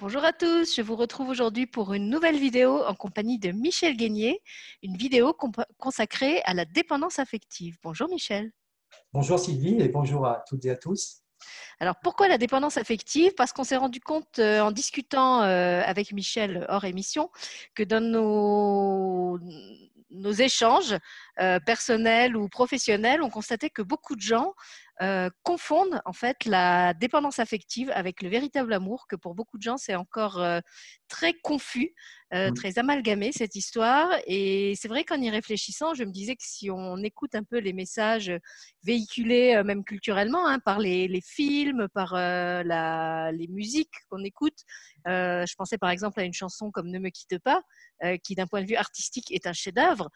Bonjour à tous, je vous retrouve aujourd'hui pour une nouvelle vidéo en compagnie de Michel Guénier, une vidéo consacrée à la dépendance affective. Bonjour Michel. Bonjour Sylvie et bonjour à toutes et à tous. Alors pourquoi la dépendance affective? Parce qu'on s'est rendu compte euh, en discutant euh, avec Michel hors émission que dans nos, nos échanges euh, personnels ou professionnels, on constatait que beaucoup de gens euh, confondent en fait la dépendance affective avec le véritable amour, que pour beaucoup de gens c'est encore euh, très confus, mmh. très amalgamé cette histoire. Et c'est vrai qu'en y réfléchissant, je me disais que si on écoute un peu les messages véhiculés, même culturellement, hein, par les, films, par les musiques qu'on écoute, je pensais par exemple à une chanson comme Ne me quitte pas, qui d'un point de vue artistique est un chef-d'œuvre.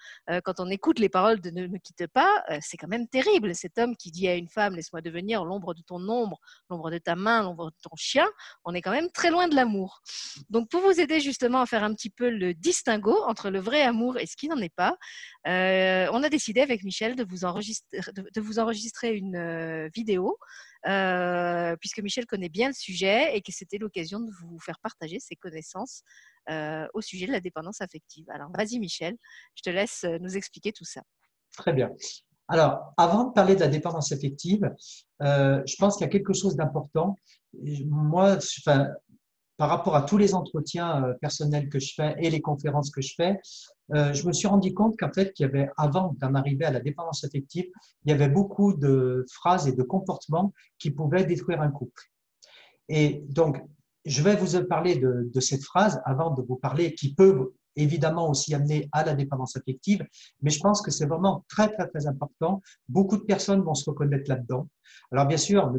quand on écoute les paroles de Ne me quitte pas, c'est quand même terrible. Cet homme qui dit à une femme Laisse-moi devenir l'ombre de ton ombre, l'ombre de ta main, l'ombre de ton chien, on est quand même très loin de l'amour. Donc pour vous aider justement à faire un petit peu le distinguo entre le vrai amour et ce qui n'en est pas, on a décidé avec Michel de vous enregistrer, de vous enregistrer une vidéo euh, puisque Michel connaît bien le sujet et que c'était l'occasion de vous faire partager ses connaissances euh, au sujet de la dépendance affective. Alors, vas-y Michel, je te laisse euh, nous expliquer tout ça. Très bien. Alors, avant de parler de la dépendance affective, je pense qu'il y a quelque chose d'important. Moi, enfin, par rapport à tous les entretiens euh, personnels que je fais et les conférences que je fais, euh, je me suis rendu compte qu'en fait, qu'il y avait, avant d'en arriver à la dépendance affective, il y avait beaucoup de phrases et de comportements qui pouvaient détruire un couple. Et donc, je vais vous parler de, de cette phrase avant de vous parler qui peut évidemment aussi amener à la dépendance affective, mais je pense que c'est vraiment très, très, très important. Beaucoup de personnes vont se reconnaître là-dedans. Alors, bien sûr,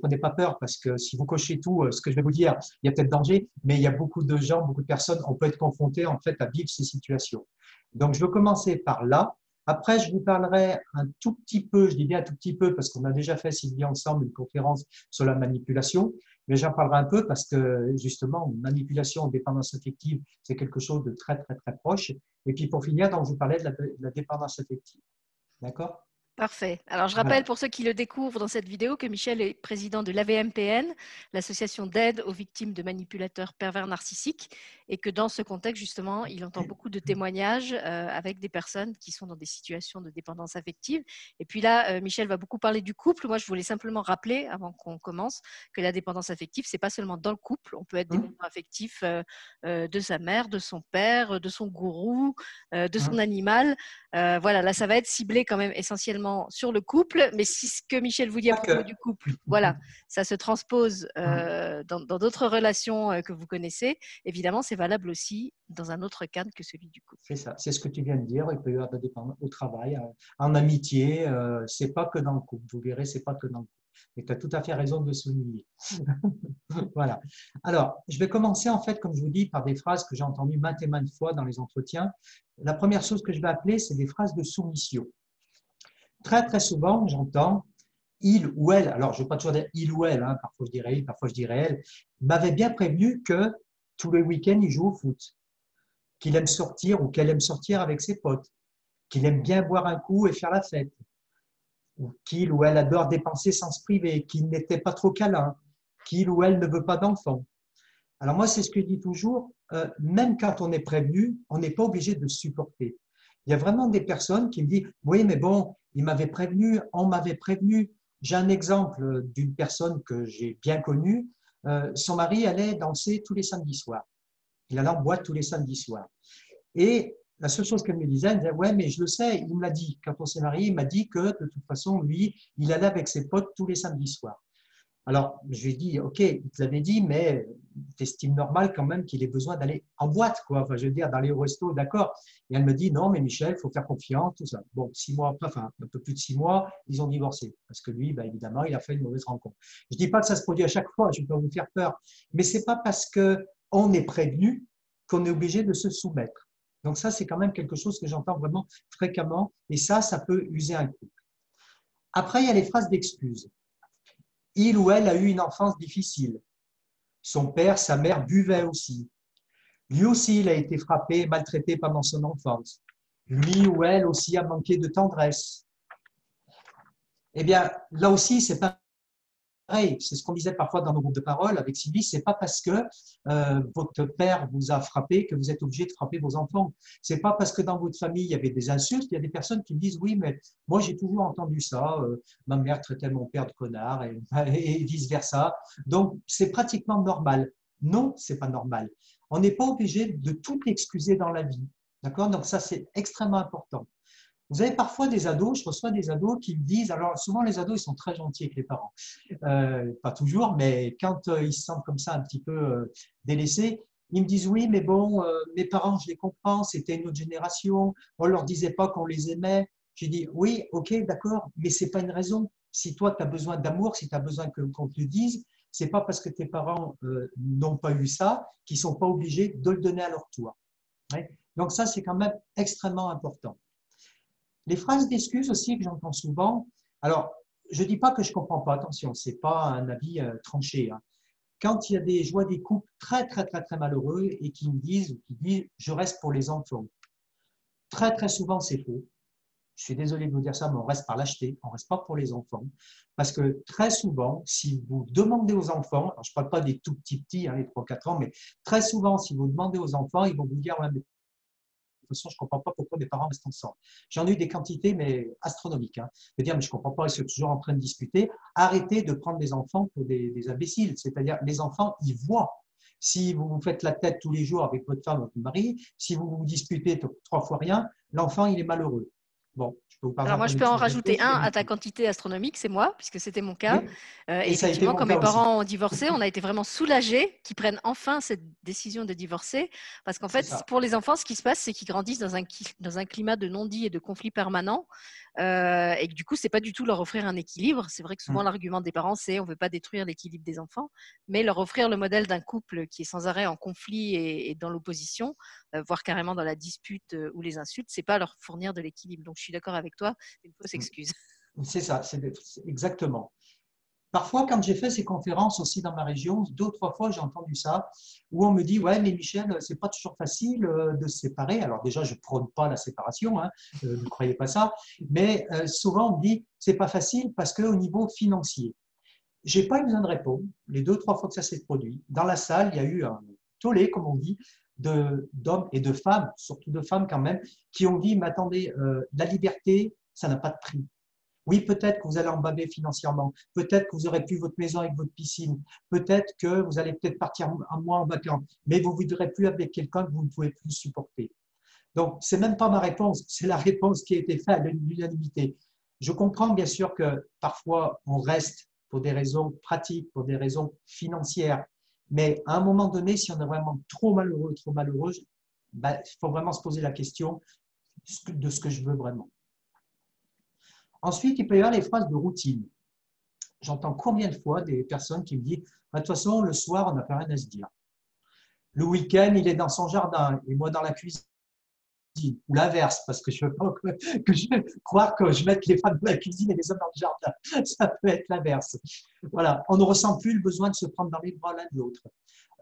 prenez pas peur parce que si vous cochez tout, euh, ce que je vais vous dire, il y a peut-être danger, mais il y a beaucoup de gens, beaucoup de personnes, on peut être confronté en fait à vivre ces situations. Donc, je veux commencer par là. Après, je vous parlerai un tout petit peu, je dis bien un tout petit peu parce qu'on a déjà fait, Sylvie, ensemble une conférence sur la manipulation, mais j'en parlerai un peu parce que justement, manipulation, dépendance affective, c'est quelque chose de très, très, très proche. Et puis, pour finir, donc, je vous parlais de la, de la dépendance affective. D'accord? Parfait. Alors, je rappelle pour ceux qui le découvrent dans cette vidéo que Michel est président de l'AVMPN, l'association d'aide aux victimes de manipulateurs pervers narcissiques, et que dans ce contexte, justement, il entend beaucoup de témoignages euh, avec des personnes qui sont dans des situations de dépendance affective. Et puis là, euh, Michel va beaucoup parler du couple. Moi, je voulais simplement rappeler, avant qu'on commence, que la dépendance affective, c'est pas seulement dans le couple. On peut être dépendant mmh. affectif euh, de sa mère, de son père, de son gourou, de son mmh. animal. voilà, là, ça va être ciblé quand même essentiellement sur le couple, mais si ce que Michel vous dit à propos du couple, voilà, ça se transpose euh, dans d'autres relations euh, que vous connaissez, évidemment, c'est valable aussi dans un autre cadre que celui du couple. C'est ça, c'est ce que tu viens de dire. Il peut y avoir des au travail, en amitié, euh, c'est pas que dans le couple. Vous verrez, c'est pas que dans le couple. Et tu as tout à fait raison de souligner. voilà. Alors, je vais commencer en fait, comme je vous dis, par des phrases que j'ai entendues maintes et maintes fois dans les entretiens. La première chose que je vais appeler, c'est des phrases de soumission très souvent, j'entends il ou elle, alors je ne veux pas toujours dire il ou elle, hein, parfois je dirais il, parfois je dirais elle, m'avait bien prévenu que tous les week-ends, il joue au foot, qu'il aime sortir ou qu'elle aime sortir avec ses potes, qu'il aime bien boire un coup et faire la fête, qu'il ou elle adore dépenser sans se priver, qu'il n'était pas trop câlin, qu'il ou elle ne veut pas d'enfant. Alors moi, c'est ce que je dis toujours, euh, même quand on est prévenu, on n'est pas obligé de supporter. Il y a vraiment des personnes qui me disent, oui, mais bon, il m'avait prévenu, on m'avait prévenu. J'ai un exemple d'une personne que j'ai bien connue. Euh, son mari allait danser tous les samedis soirs. Il allait en boîte tous les samedis soirs. Et la seule chose qu'elle me disait, elle me disait, ouais, mais je le sais, il me l'a dit. Quand on s'est marié, il m'a dit que de toute façon, lui, il allait avec ses potes tous les samedis soirs. Alors, je lui ai dit, OK, il te l'avait dit, mais tu estimes normal quand même qu'il ait besoin d'aller en boîte, quoi. Enfin, je veux dire, d'aller au resto, d'accord. Et elle me dit, non, mais Michel, il faut faire confiance, tout ça. Bon, six mois après, enfin, un peu plus de six mois, ils ont divorcé. Parce que lui, bah, évidemment, il a fait une mauvaise rencontre. Je dis pas que ça se produit à chaque fois, je ne vais pas vous faire peur. Mais c'est pas parce que on est prévenu qu'on est obligé de se soumettre. Donc ça, c'est quand même quelque chose que j'entends vraiment fréquemment. Et ça, ça peut user un couple. Après, il y a les phrases d'excuses. Il ou elle a eu une enfance difficile. Son père, sa mère buvaient aussi. Lui aussi, il a été frappé, maltraité pendant son enfance. Lui ou elle aussi a manqué de tendresse. Eh bien, là aussi, c'est pas c'est ce qu'on disait parfois dans nos groupes de parole avec Sylvie, c'est pas parce que euh, votre père vous a frappé que vous êtes obligé de frapper vos enfants. C'est pas parce que dans votre famille il y avait des insultes, il y a des personnes qui me disent oui, mais moi j'ai toujours entendu ça, euh, ma mère traitait mon père de connard et, et vice versa. Donc c'est pratiquement normal. Non, c'est pas normal. On n'est pas obligé de tout excuser dans la vie. D'accord? Donc ça c'est extrêmement important. Vous avez parfois des ados, je reçois des ados qui me disent, alors souvent les ados, ils sont très gentils avec les parents. Euh, pas toujours, mais quand euh, ils se sentent comme ça un petit peu euh, délaissés, ils me disent, oui, mais bon, mes parents, je les comprends, c'était une autre génération, on leur disait pas qu'on les aimait. J'ai dit, oui, ok, d'accord, mais c'est pas une raison. Si toi, tu as besoin d'amour, si tu as besoin qu'on te le dise, c'est pas parce que tes parents n'ont pas eu ça qu'ils sont pas obligés de le donner à leur tour. Donc ça, c'est quand même extrêmement important. Les phrases d'excuses aussi que j'entends souvent. Alors, je ne dis pas que je ne comprends pas, attention, ce n'est pas un avis euh, tranché. Hein. Quand il y a des, joies des couples très, très, très, très malheureux et qui me disent, qui disent, je reste pour les enfants. Très, très souvent, c'est faux. Je suis désolé de vous dire ça, mais on reste par l'acheter, on reste pas pour les enfants. Parce que très souvent, si vous demandez aux enfants, alors je ne parle pas des tout petits petits, hein, les 3-4 ans, mais très souvent, si vous demandez aux enfants, ils vont vous dire, toute façon, je ne comprends pas pourquoi mes parents restent ensemble. J'en ai eu des quantités, mais astronomiques. Hein. Mais je ne comprends pas, ils sont toujours en train de discuter. Arrêtez de prendre les enfants pour des, des imbéciles. C'est-à-dire, les enfants, ils voient. Si vous vous faites la tête tous les jours avec votre femme votre mari, si vous vous disputez trois fois rien, l'enfant, il est malheureux. Bon, alors moi, je peux en rajouter un à ta quantité astronomique, c'est moi, puisque c'était mon cas. Euh, et, effectivement, quand mes parents ont divorcé, on a été vraiment soulagés qu'ils prennent enfin cette décision de divorcer, parce qu'en fait, pour les enfants, ce qui se passe, c'est qu'ils grandissent dans un, dans un climat de non-dit et de conflit permanent, euh, et que du coup, c'est pas du tout leur offrir un équilibre. C'est vrai que souvent, mmh. l'argument des parents, c'est on veut pas détruire l'équilibre des enfants, mais leur offrir le modèle d'un couple qui est sans arrêt en conflit et, dans l'opposition, euh, voire carrément dans la dispute ou les insultes, c'est pas leur fournir de l'équilibre. Donc, je suis d'accord avec toi, c'est une fausse mmh. excuse. C'est ça, c'est exactement. Parfois, quand j'ai fait ces conférences aussi dans ma région, deux ou trois fois, j'ai entendu ça, où on me dit Ouais, mais Michel, c'est pas toujours facile euh, de se séparer. Alors, déjà, je ne prône pas la séparation, hein, euh, ne croyez pas ça, mais euh, souvent, on me dit C'est pas facile parce qu'au niveau financier, j'ai pas eu besoin de répondre. Les deux, trois fois que ça s'est produit, dans la salle, il y a eu un tollé, comme on dit, d'hommes et de femmes, surtout de femmes quand même, qui ont dit, mais attendez, la liberté, ça n'a pas de prix. Oui, peut-être que vous allez en baver financièrement, peut-être que vous aurez plus votre maison avec votre piscine, peut-être que vous allez peut-être partir un mois en vacances, mais vous ne voudrez plus avec quelqu'un que vous ne pouvez plus supporter. Donc, c'est même pas ma réponse, c'est la réponse qui a été faite à l'unanimité. Je comprends bien sûr que parfois on reste pour des raisons pratiques, pour des raisons financières, mais à un moment donné, si on est vraiment trop malheureux, trop malheureuse, ben, il faut vraiment se poser la question de ce que je veux vraiment. Ensuite, il peut y avoir les phrases de routine. J'entends combien de fois des personnes qui me disent bah, De toute façon, le soir, on n'a pas rien à se dire. Le week-end, il est dans son jardin et moi dans la cuisine. Ou l'inverse, parce que je veux pas que, je croire que je mette les femmes dans la cuisine et les hommes dans le jardin. Ça peut être l'inverse. Voilà, on ne ressent plus le besoin de se prendre dans les bras l'un de l'autre.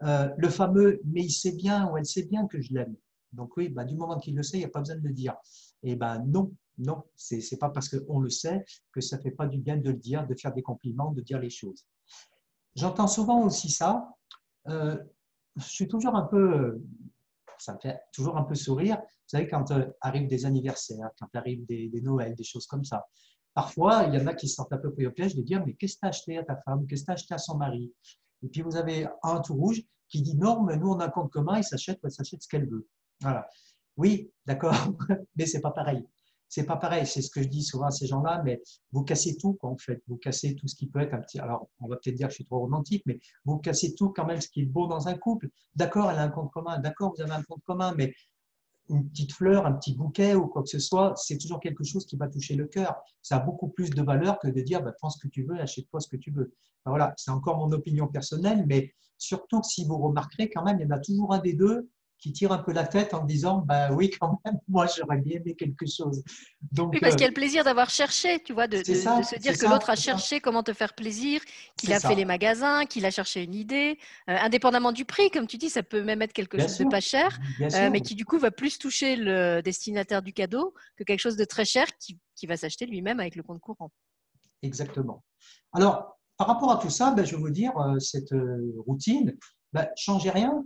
Euh, le fameux mais il sait bien ou elle sait bien que je l'aime. Donc oui, bah, du moment qu'il le sait, il n'y a pas besoin de le dire. Et eh ben non, non, ce n'est pas parce qu'on le sait que ça ne fait pas du bien de le dire, de faire des compliments, de dire les choses. J'entends souvent aussi ça. Euh, je suis toujours un peu, ça me fait toujours un peu sourire. Vous savez, quand euh, arrivent des anniversaires, quand arrivent des, des Noëls, des choses comme ça. Parfois, il y en a qui sortent un peu pour au piège de dire Mais qu'est-ce que tu as acheté à ta femme? Qu'est-ce que tu as acheté à son mari? Et puis vous avez un tout rouge qui dit Non, mais nous, on a un compte commun, il s'achète elle s'achète ce qu'elle veut. Voilà. Oui, d'accord, mais c'est pas pareil c'est pas pareil. C'est ce que je dis souvent à ces gens-là, mais vous cassez tout, en fait. Vous cassez tout ce qui peut être un petit. Alors, on va peut-être dire que je suis trop romantique, mais vous cassez tout quand même ce qui est beau dans un couple. D'accord, elle a un compte commun. D'accord, vous avez un compte commun, mais une petite fleur, un petit bouquet ou quoi que ce soit, c'est toujours quelque chose qui va toucher le cœur. Ça a beaucoup plus de valeur que de dire bah, prends ce que tu veux, achète-toi ce que tu veux. voilà, c'est encore mon opinion personnelle, mais surtout si vous remarquerez quand même, il y en a toujours un des deux qui tire un peu la tête en disant bah oui quand même moi j'aurais bien aimé quelque chose. Donc oui, parce qu'il y a le plaisir d'avoir cherché tu vois de, se dire que l'autre a cherché comment te faire plaisir qu'il a fait les magasins qu'il a cherché une idée euh, indépendamment du prix comme tu dis ça peut même être quelque chose de pas cher euh, mais qui du coup va plus toucher le destinataire du cadeau que quelque chose de très cher qui, qui va s'acheter lui-même avec le compte courant. Exactement. Alors par rapport à tout ça, ben, je vais vous dire, euh, cette euh, routine, ben, changez rien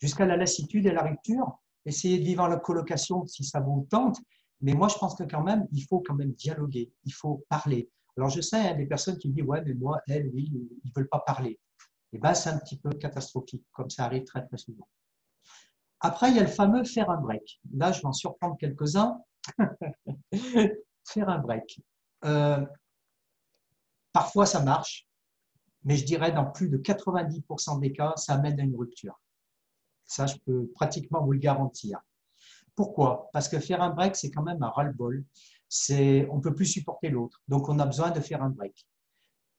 jusqu'à la lassitude et la rupture. Essayez de vivre en colocation si ça vous tente. Mais moi, je pense que quand même, il faut quand même dialoguer, il faut parler. Alors, je sais, hein, des personnes qui me disent, ouais, mais moi, elles, oui, ils ne veulent pas parler. Et ben, c'est un petit peu catastrophique, comme ça arrive très, très souvent. Après, il y a le fameux faire un break. Là, je vais en surprendre quelques-uns. faire un break. Euh, parfois, ça marche, mais je dirais dans plus de 90% des cas, ça amène à une rupture. Ça, je peux pratiquement vous le garantir. Pourquoi? Parce que faire un break, c'est quand même un ras-le-bol. On ne peut plus supporter l'autre. Donc, on a besoin de faire un break.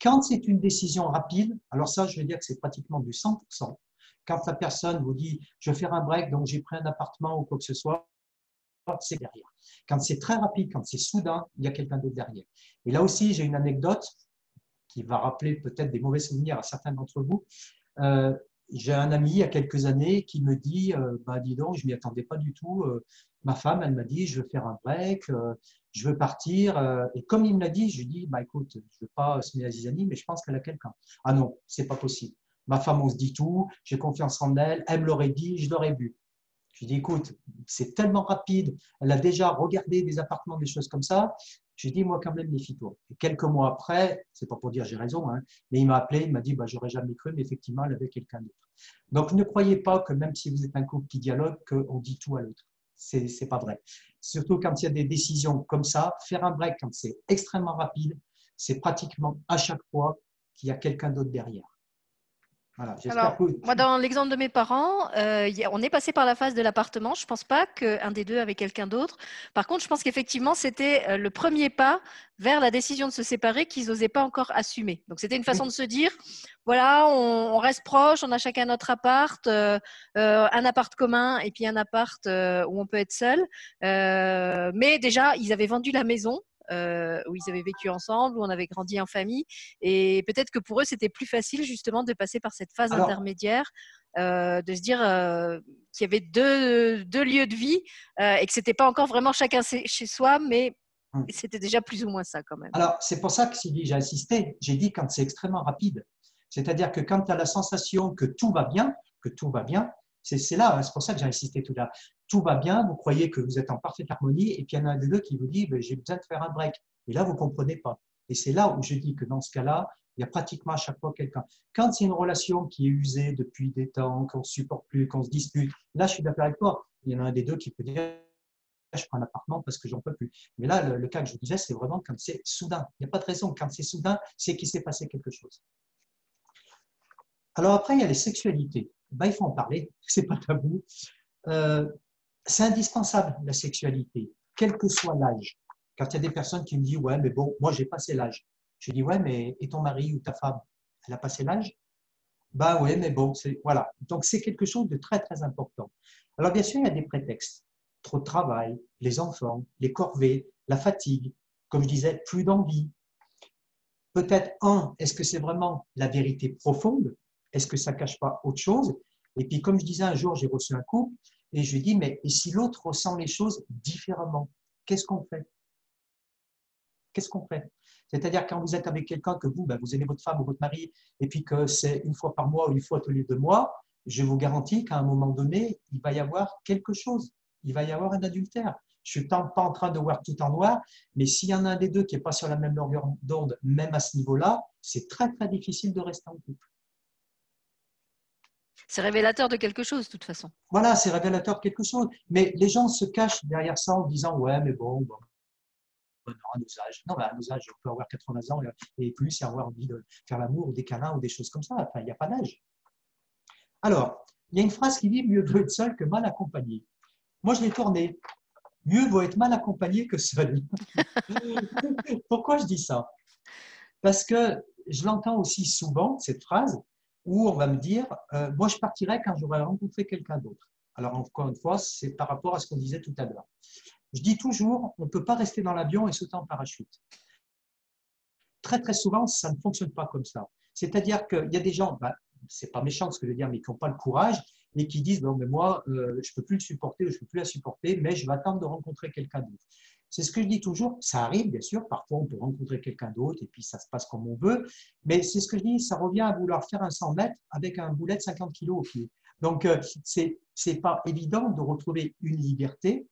Quand c'est une décision rapide, alors ça, je veux dire que c'est pratiquement du 100%. Quand la personne vous dit, je vais faire un break, donc j'ai pris un appartement ou quoi que ce soit, c'est derrière. Quand c'est très rapide, quand c'est soudain, il y a quelqu'un d'autre derrière. Et là aussi, j'ai une anecdote qui va rappeler peut-être des mauvais souvenirs à certains d'entre vous. Euh, j'ai un ami il y a quelques années qui me dit, euh, bah, dis donc, je m'y attendais pas du tout. Euh, ma femme, elle m'a dit, je veux faire un break, euh, je veux partir. et comme il me l'a dit, je lui dis, bah, écoute, je veux pas se mettre à Zizani, mais je pense qu'elle a quelqu'un. Ah non, c'est pas possible. Ma femme, on se dit tout, j'ai confiance en elle, elle me l'aurait dit, je l'aurais vu. Je lui dis, écoute, c'est tellement rapide, elle a déjà regardé des appartements, des choses comme ça. J'ai dit, moi, quand même, méfie-toi. Et quelques mois après, c'est pas pour dire j'ai raison, hein, mais il m'a appelé, il m'a dit, bah, j'aurais jamais cru, mais effectivement, elle avait quelqu'un d'autre. Donc, ne croyez pas que même si vous êtes un couple qui dialogue, qu'on dit tout à l'autre. C'est, n'est pas vrai. Surtout quand il y a des décisions comme ça, faire un break quand c'est extrêmement rapide, c'est pratiquement à chaque fois qu'il y a quelqu'un d'autre derrière. Alors, moi, dans l'exemple de mes parents, euh, on est passé par la phase de l'appartement. Je ne pense pas qu'un des deux avait quelqu'un d'autre. Par contre, je pense qu'effectivement, c'était euh, le premier pas vers la décision de se séparer qu'ils n'osaient pas encore assumer. Donc, c'était une façon de se dire, voilà, on, reste proche, on a chacun notre appart, euh, un appart commun et puis un appart où on peut être seul. mais déjà, ils avaient vendu la maison euh, où ils avaient vécu ensemble, où on avait grandi en famille. Et peut-être que pour eux, c'était plus facile justement de passer par cette phase intermédiaire, euh, de se dire euh, qu'il y avait deux, deux, lieux de vie et que c'était pas encore vraiment chacun chez soi, mais hum. c'était déjà plus ou moins ça quand même. Alors, c'est pour ça que si j'ai insisté. J'ai dit quand c'est extrêmement rapide. C'est-à-dire que quand tu as la sensation que tout va bien, que tout va bien, c'est là, hein, c'est pour ça que j'ai insisté tout là. Tout va bien, vous croyez que vous êtes en parfaite harmonie, et puis il y en a un des deux qui vous dit ben, j'ai besoin de faire un break. Et là, vous ne comprenez pas. Et c'est là où je dis que dans ce cas-là, il y a pratiquement à chaque fois quelqu'un. Quand c'est une relation qui est usée depuis des temps, qu'on ne supporte plus, qu'on se dispute, là, je suis d'accord avec toi. Il y en a un des deux qui peut dire je prends un appartement parce que j'en peux plus. Mais là, le, le, cas que je vous disais, c'est vraiment quand c'est soudain. Il n'y a pas de raison. Quand c'est soudain, c'est qu'il s'est passé quelque chose. Alors après, il y a les sexualités ben, il faut en parler, c'est pas tabou. Euh, c'est indispensable la sexualité, quel que soit l'âge. Quand il y a des personnes qui me disent ouais mais bon moi j'ai passé l'âge, je dis ouais mais et ton mari ou ta femme, elle a passé l'âge? Bah ouais mais bon c'est voilà donc c'est quelque chose de très très important. Alors bien sûr il y a des prétextes, trop de travail, les enfants, les corvées, la fatigue, comme je disais plus d'envie. Peut-être un, est-ce que c'est vraiment la vérité profonde? Est-ce que ça cache pas autre chose? Et puis, comme je disais un jour, j'ai reçu un couple et je lui ai dit, mais et si l'autre ressent les choses différemment, qu'est-ce qu'on fait? Qu'est-ce qu'on fait? C'est-à-dire quand vous êtes avec quelqu'un que vous, ben, vous aimez votre femme ou votre mari, et puis que c'est une fois par mois ou une fois tous les deux mois, je vous garantis qu'à un moment donné, il va y avoir quelque chose. Il va y avoir un adultère. Je suis pas en train de voir tout en noir, mais s'il y en a un des deux qui n'est pas sur la même longueur d'onde, même à ce niveau-là, c'est très très difficile de rester en couple. C'est révélateur de quelque chose, de toute façon. Voilà, c'est révélateur de quelque chose. Mais les gens se cachent derrière ça en disant Ouais, mais bon, bon non, à nos âges. Non, à nos âges, on peut avoir 80 ans et plus et avoir envie de faire l'amour ou des câlins ou des choses comme ça. Enfin, il n'y a pas d'âge. Alors, il y a une phrase qui dit Mieux vaut être seul que mal accompagné. Moi, je l'ai tournée. Mieux vaut être mal accompagné que seul. Pourquoi je dis ça? Parce que je l'entends aussi souvent, cette phrase, où on va me dire, euh, moi je partirai quand j'aurai rencontré quelqu'un d'autre. Alors encore une fois, c'est par rapport à ce qu'on disait tout à l'heure. Je dis toujours, on ne peut pas rester dans l'avion et sauter en parachute. Très très souvent, ça ne fonctionne pas comme ça. C'est-à-dire qu'il y a des gens, ben, c'est pas méchant ce que je veux dire, mais qui n'ont pas le courage et qui disent, non mais moi, euh, je ne peux plus le supporter, je ne peux plus la supporter, mais je vais attendre de rencontrer quelqu'un d'autre. C'est ce que je dis toujours. Ça arrive, bien sûr. Parfois, on peut rencontrer quelqu'un d'autre et puis ça se passe comme on veut. Mais c'est ce que je dis, ça revient à vouloir faire un 100 mètres avec un boulet de 50 kilos au pied. Donc, euh, c'est c'est pas évident de retrouver une liberté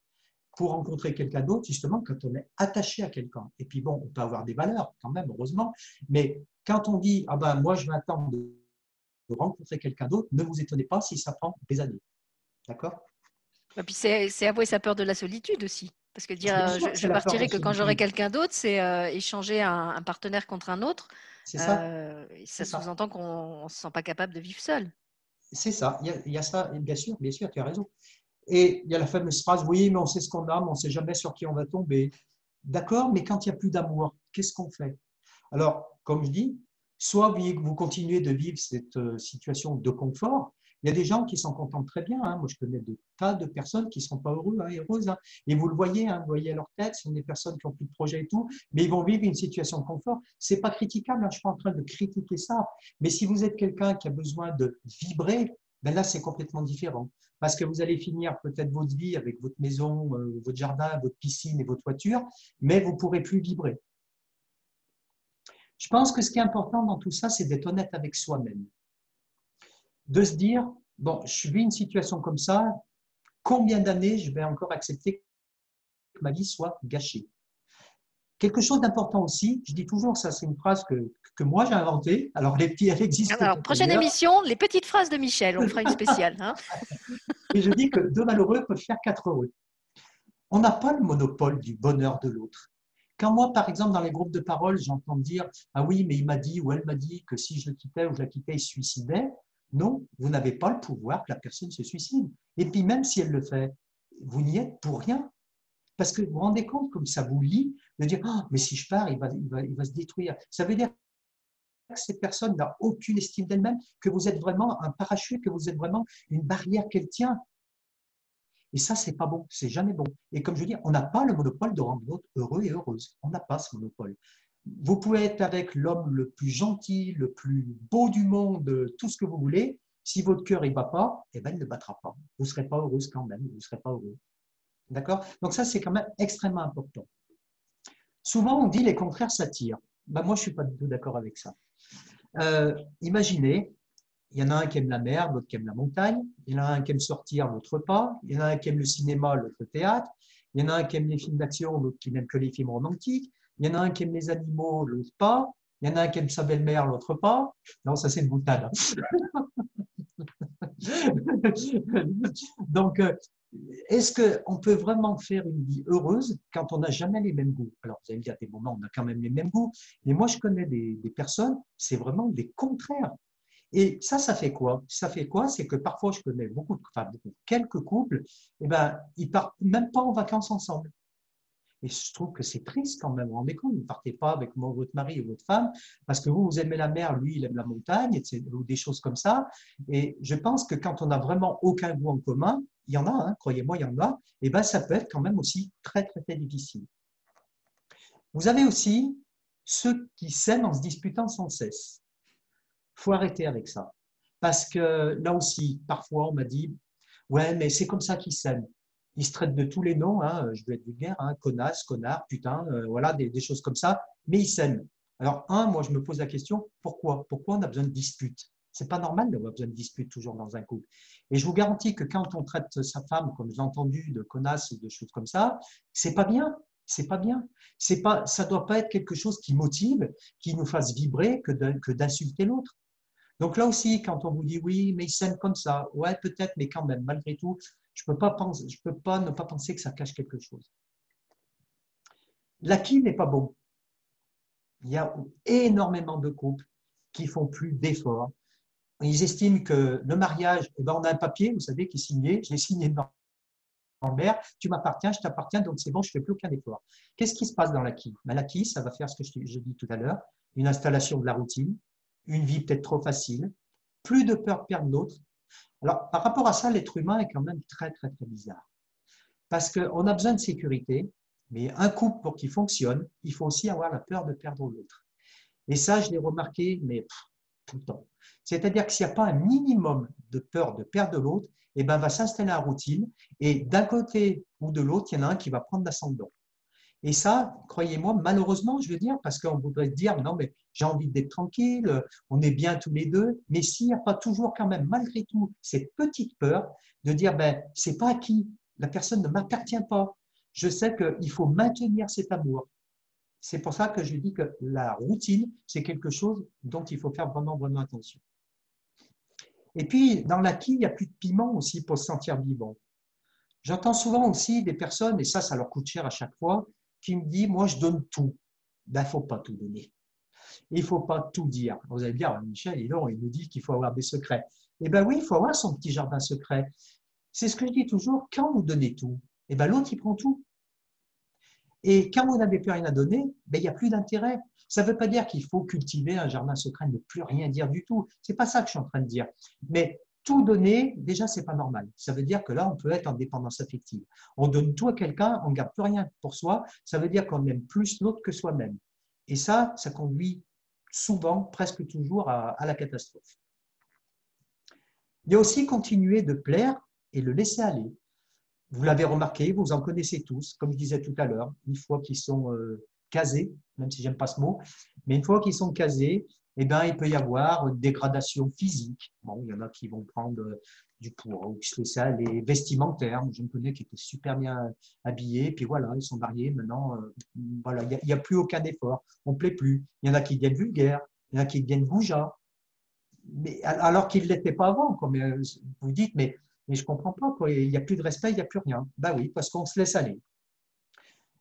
pour rencontrer quelqu'un d'autre, justement, quand on est attaché à quelqu'un. Et puis bon, on peut avoir des valeurs quand même, heureusement, mais quand on dit, ah ben moi je m'attends de rencontrer quelqu'un d'autre, ne vous étonnez pas si ça prend des années. D'accord? Et puis c'est avouer sa peur de la solitude aussi. Parce que dire euh, je, partirai que quand j'aurai quelqu'un d'autre, c'est euh, échanger un, partenaire contre un autre. C'est ça. Euh, ça sous-entend qu'on ne se sent pas capable de vivre seul. C'est ça. Il y, a, il y, a, ça, bien sûr, bien sûr, tu as raison. Et il y a la fameuse phrase Oui, mais on sait ce qu'on a, mais on ne sait jamais sur qui on va tomber. D'accord, mais quand il n'y a plus d'amour, qu'est-ce qu'on fait? Alors, comme je dis, soit vous continuez de vivre cette situation de confort, il y a des gens qui s'en contentent très bien. Hein. Moi, je connais de tas de personnes qui ne sont pas heureux hein, heureuses. Hein. Et vous le voyez, vous voyez à leur tête, ce sont des personnes qui ont plus de projet et tout, mais ils vont vivre une situation de confort. Ce n'est pas critiquable, je ne suis pas en train de critiquer ça. Mais si vous êtes quelqu'un qui a besoin de vibrer, ben là, c'est complètement différent. Parce que vous allez finir peut-être votre vie avec votre maison, euh, votre jardin, votre piscine et votre voiture, mais vous ne pourrez plus vibrer. Je pense que ce qui est important dans tout ça, c'est d'être honnête avec soi-même de se dire, bon, je vis une situation comme ça, combien d'années je vais encore accepter que ma vie soit gâchée? Quelque chose d'important aussi, je dis toujours, ça c'est une phrase que, que moi j'ai inventée, alors les petits, elle existe. Alors, prochaine émission, les petites phrases de Michel, on fera une spéciale. Hein Et je dis que deux malheureux peuvent faire quatre heureux. On n'a pas le monopole du bonheur de l'autre. Quand moi, par exemple, dans les groupes de parole, j'entends dire Ah oui, mais il m'a dit ou elle m'a dit que si je le quittais ou je la quittais, il se suicidait. Non, vous n'avez pas le pouvoir que la personne se suicide. Et puis même si elle le fait, vous n'y êtes pour rien. Parce que vous vous rendez compte comme ça vous lie de dire ah, mais si je pars, il va, se détruire. Ça veut dire que cette personne n'a aucune estime d'elle-même, que vous êtes vraiment un parachute, que vous êtes vraiment une barrière qu'elle tient. Et ça, c'est pas bon, c'est jamais bon. Et comme je dis, on n'a pas le monopole de rendre l'autre heureux et heureuse. On n'a pas ce monopole. Vous pouvez être avec l'homme le plus gentil, le plus beau du monde, tout ce que vous voulez. Si votre cœur ne bat pas, eh ben, il ne battra pas. Vous ne serez pas heureuse quand même, vous ne serez pas heureux. D'accord? Donc ça, c'est quand même extrêmement important. Souvent, on dit les contraires s'attirent. Ben, moi, je ne suis pas du tout d'accord avec ça. Euh, imaginez, il y en a un qui aime la mer, l'autre qui aime la montagne, il y en a un qui aime sortir, l'autre pas, il y en a un qui aime le cinéma, l'autre le théâtre, il y en a un qui aime les films d'action, l'autre qui n'aime que les films romantiques, il y en a un qui aime les animaux, l'autre pas. Il y en a un qui aime sa belle-mère, l'autre pas. Non, ça c'est une boutade. Donc, euh, est-ce qu'on peut vraiment faire une vie heureuse quand on n'a jamais les mêmes goûts? Alors, vous allez me dire, des moments, on a quand même les mêmes goûts. Mais moi, je connais des, personnes, c'est vraiment des contraires. Et ça, ça fait quoi? Ça fait quoi? C'est que parfois, je connais beaucoup, enfin, quelques couples, eh ben, ils partent même pas en vacances ensemble. Et je trouve que c'est triste quand même. Vous vous rendez compte, vous ne partez pas avec votre mari ou votre femme parce que vous, vous aimez la mer, lui, il aime la montagne, ou des choses comme ça. Et je pense que quand on n'a vraiment aucun goût en commun, il y en a, hein, croyez-moi, il y en a, et ben ça peut être quand même aussi très, très, très difficile. Vous avez aussi ceux qui s'aiment en se disputant sans cesse. Il faut arrêter avec ça. Parce que là aussi, parfois, on m'a dit, ouais, mais c'est comme ça qu'ils s'aiment ils se traitent de tous les noms, hein, je vais être vulgaire, hein, connasse, connard, putain, euh, voilà, des, choses comme ça, mais ils s'aiment. Alors, un, moi, je me pose la question, pourquoi? Pourquoi on a besoin de disputes? C'est pas normal d'avoir besoin de disputes toujours dans un couple. Et je vous garantis que quand on traite sa femme, comme j'ai entendu, de connasse ou de choses comme ça, c'est pas bien. C'est pas bien. C'est pas, ça doit pas être quelque chose qui motive, qui nous fasse vibrer que d'insulter l'autre. Donc là aussi, quand on vous dit oui, mais ils s'aiment comme ça, ouais, peut-être, mais quand même, malgré tout, je ne peux, pas ne pas penser que ça cache quelque chose. L'acquis n'est pas bon. Il y a énormément de couples qui font plus d'efforts. Ils estiment que le mariage, eh ben on a un papier, vous savez, qui est signé, je l'ai signé dans le mer, tu m'appartiens, je t'appartiens, donc c'est bon, je ne fais plus aucun effort. Qu'est-ce qui se passe dans l'acquis? Ben, L'acquis, ça va faire ce que je dit tout à l'heure, une installation de la routine, une vie peut-être trop facile, plus de peur de perdre l'autre, alors, par rapport à ça, l'être humain est quand même très, très, très bizarre. Parce qu'on a besoin de sécurité, mais un couple, pour qu'il fonctionne, il faut aussi avoir la peur de perdre l'autre. Et ça, je l'ai remarqué, mais tout le temps. C'est-à-dire que s'il n'y a pas un minimum de peur de perdre l'autre, eh ben, va s'installer la routine, et d'un côté ou de l'autre, il y en a un qui va prendre l'ascendant. Et ça, croyez-moi, malheureusement, je veux dire, parce qu'on voudrait dire, non, mais j'ai envie d'être tranquille, on est bien tous les deux, mais s'il n'y a pas toujours quand même, malgré tout, cette petite peur de dire, ben, c'est pas acquis, la personne ne m'appartient pas, je sais qu'il faut maintenir cet amour. C'est pour ça que je dis que la routine, c'est quelque chose dont il faut faire vraiment, vraiment attention. Et puis, dans l'acquis, il n'y a plus de piment aussi pour se sentir vivant. J'entends souvent aussi des personnes, et ça, ça leur coûte cher à chaque fois, qui me disent, moi, je donne tout. Ben, il ne faut pas tout donner. Il ne faut pas tout dire. Vous allez dire, Michel, il nous dit qu'il faut avoir des secrets. Eh bien oui, il faut avoir son petit jardin secret. C'est ce que je dis toujours, quand vous donnez tout, eh ben l'autre, il prend tout. Et quand vous n'avez plus rien à donner, ben, il n'y a plus d'intérêt. Ça ne veut pas dire qu'il faut cultiver un jardin secret, ne plus rien dire du tout. C'est pas ça que je suis en train de dire. Mais tout donner, déjà, c'est pas normal. Ça veut dire que là, on peut être en dépendance affective. On donne tout à quelqu'un, on ne garde plus rien pour soi. Ça veut dire qu'on aime plus l'autre que soi-même. Et ça, ça conduit souvent, presque toujours, à, la catastrophe. Il y a aussi continuer de plaire et le laisser aller. Vous l'avez remarqué, vous en connaissez tous, comme je disais tout à l'heure, une fois qu'ils sont euh, casés, même si j'aime pas ce mot, mais une fois qu'ils sont casés, eh ben, il peut y avoir une dégradation physique. Bon, il y en a qui vont prendre euh, du poids ou qui se laissent aller vestimentaire. Je me connais qui étaient super bien habillés, puis voilà, ils sont mariés. Maintenant, euh, voilà, il n'y a, plus aucun effort. On ne plaît plus. Il y en a qui deviennent vulgaires, il y en a qui deviennent goujats, mais alors qu'ils ne l'étaient pas avant. Comme vous dites, mais je ne comprends pas, il n'y a plus de respect, il n'y a plus rien. Ben oui, parce qu'on se laisse aller.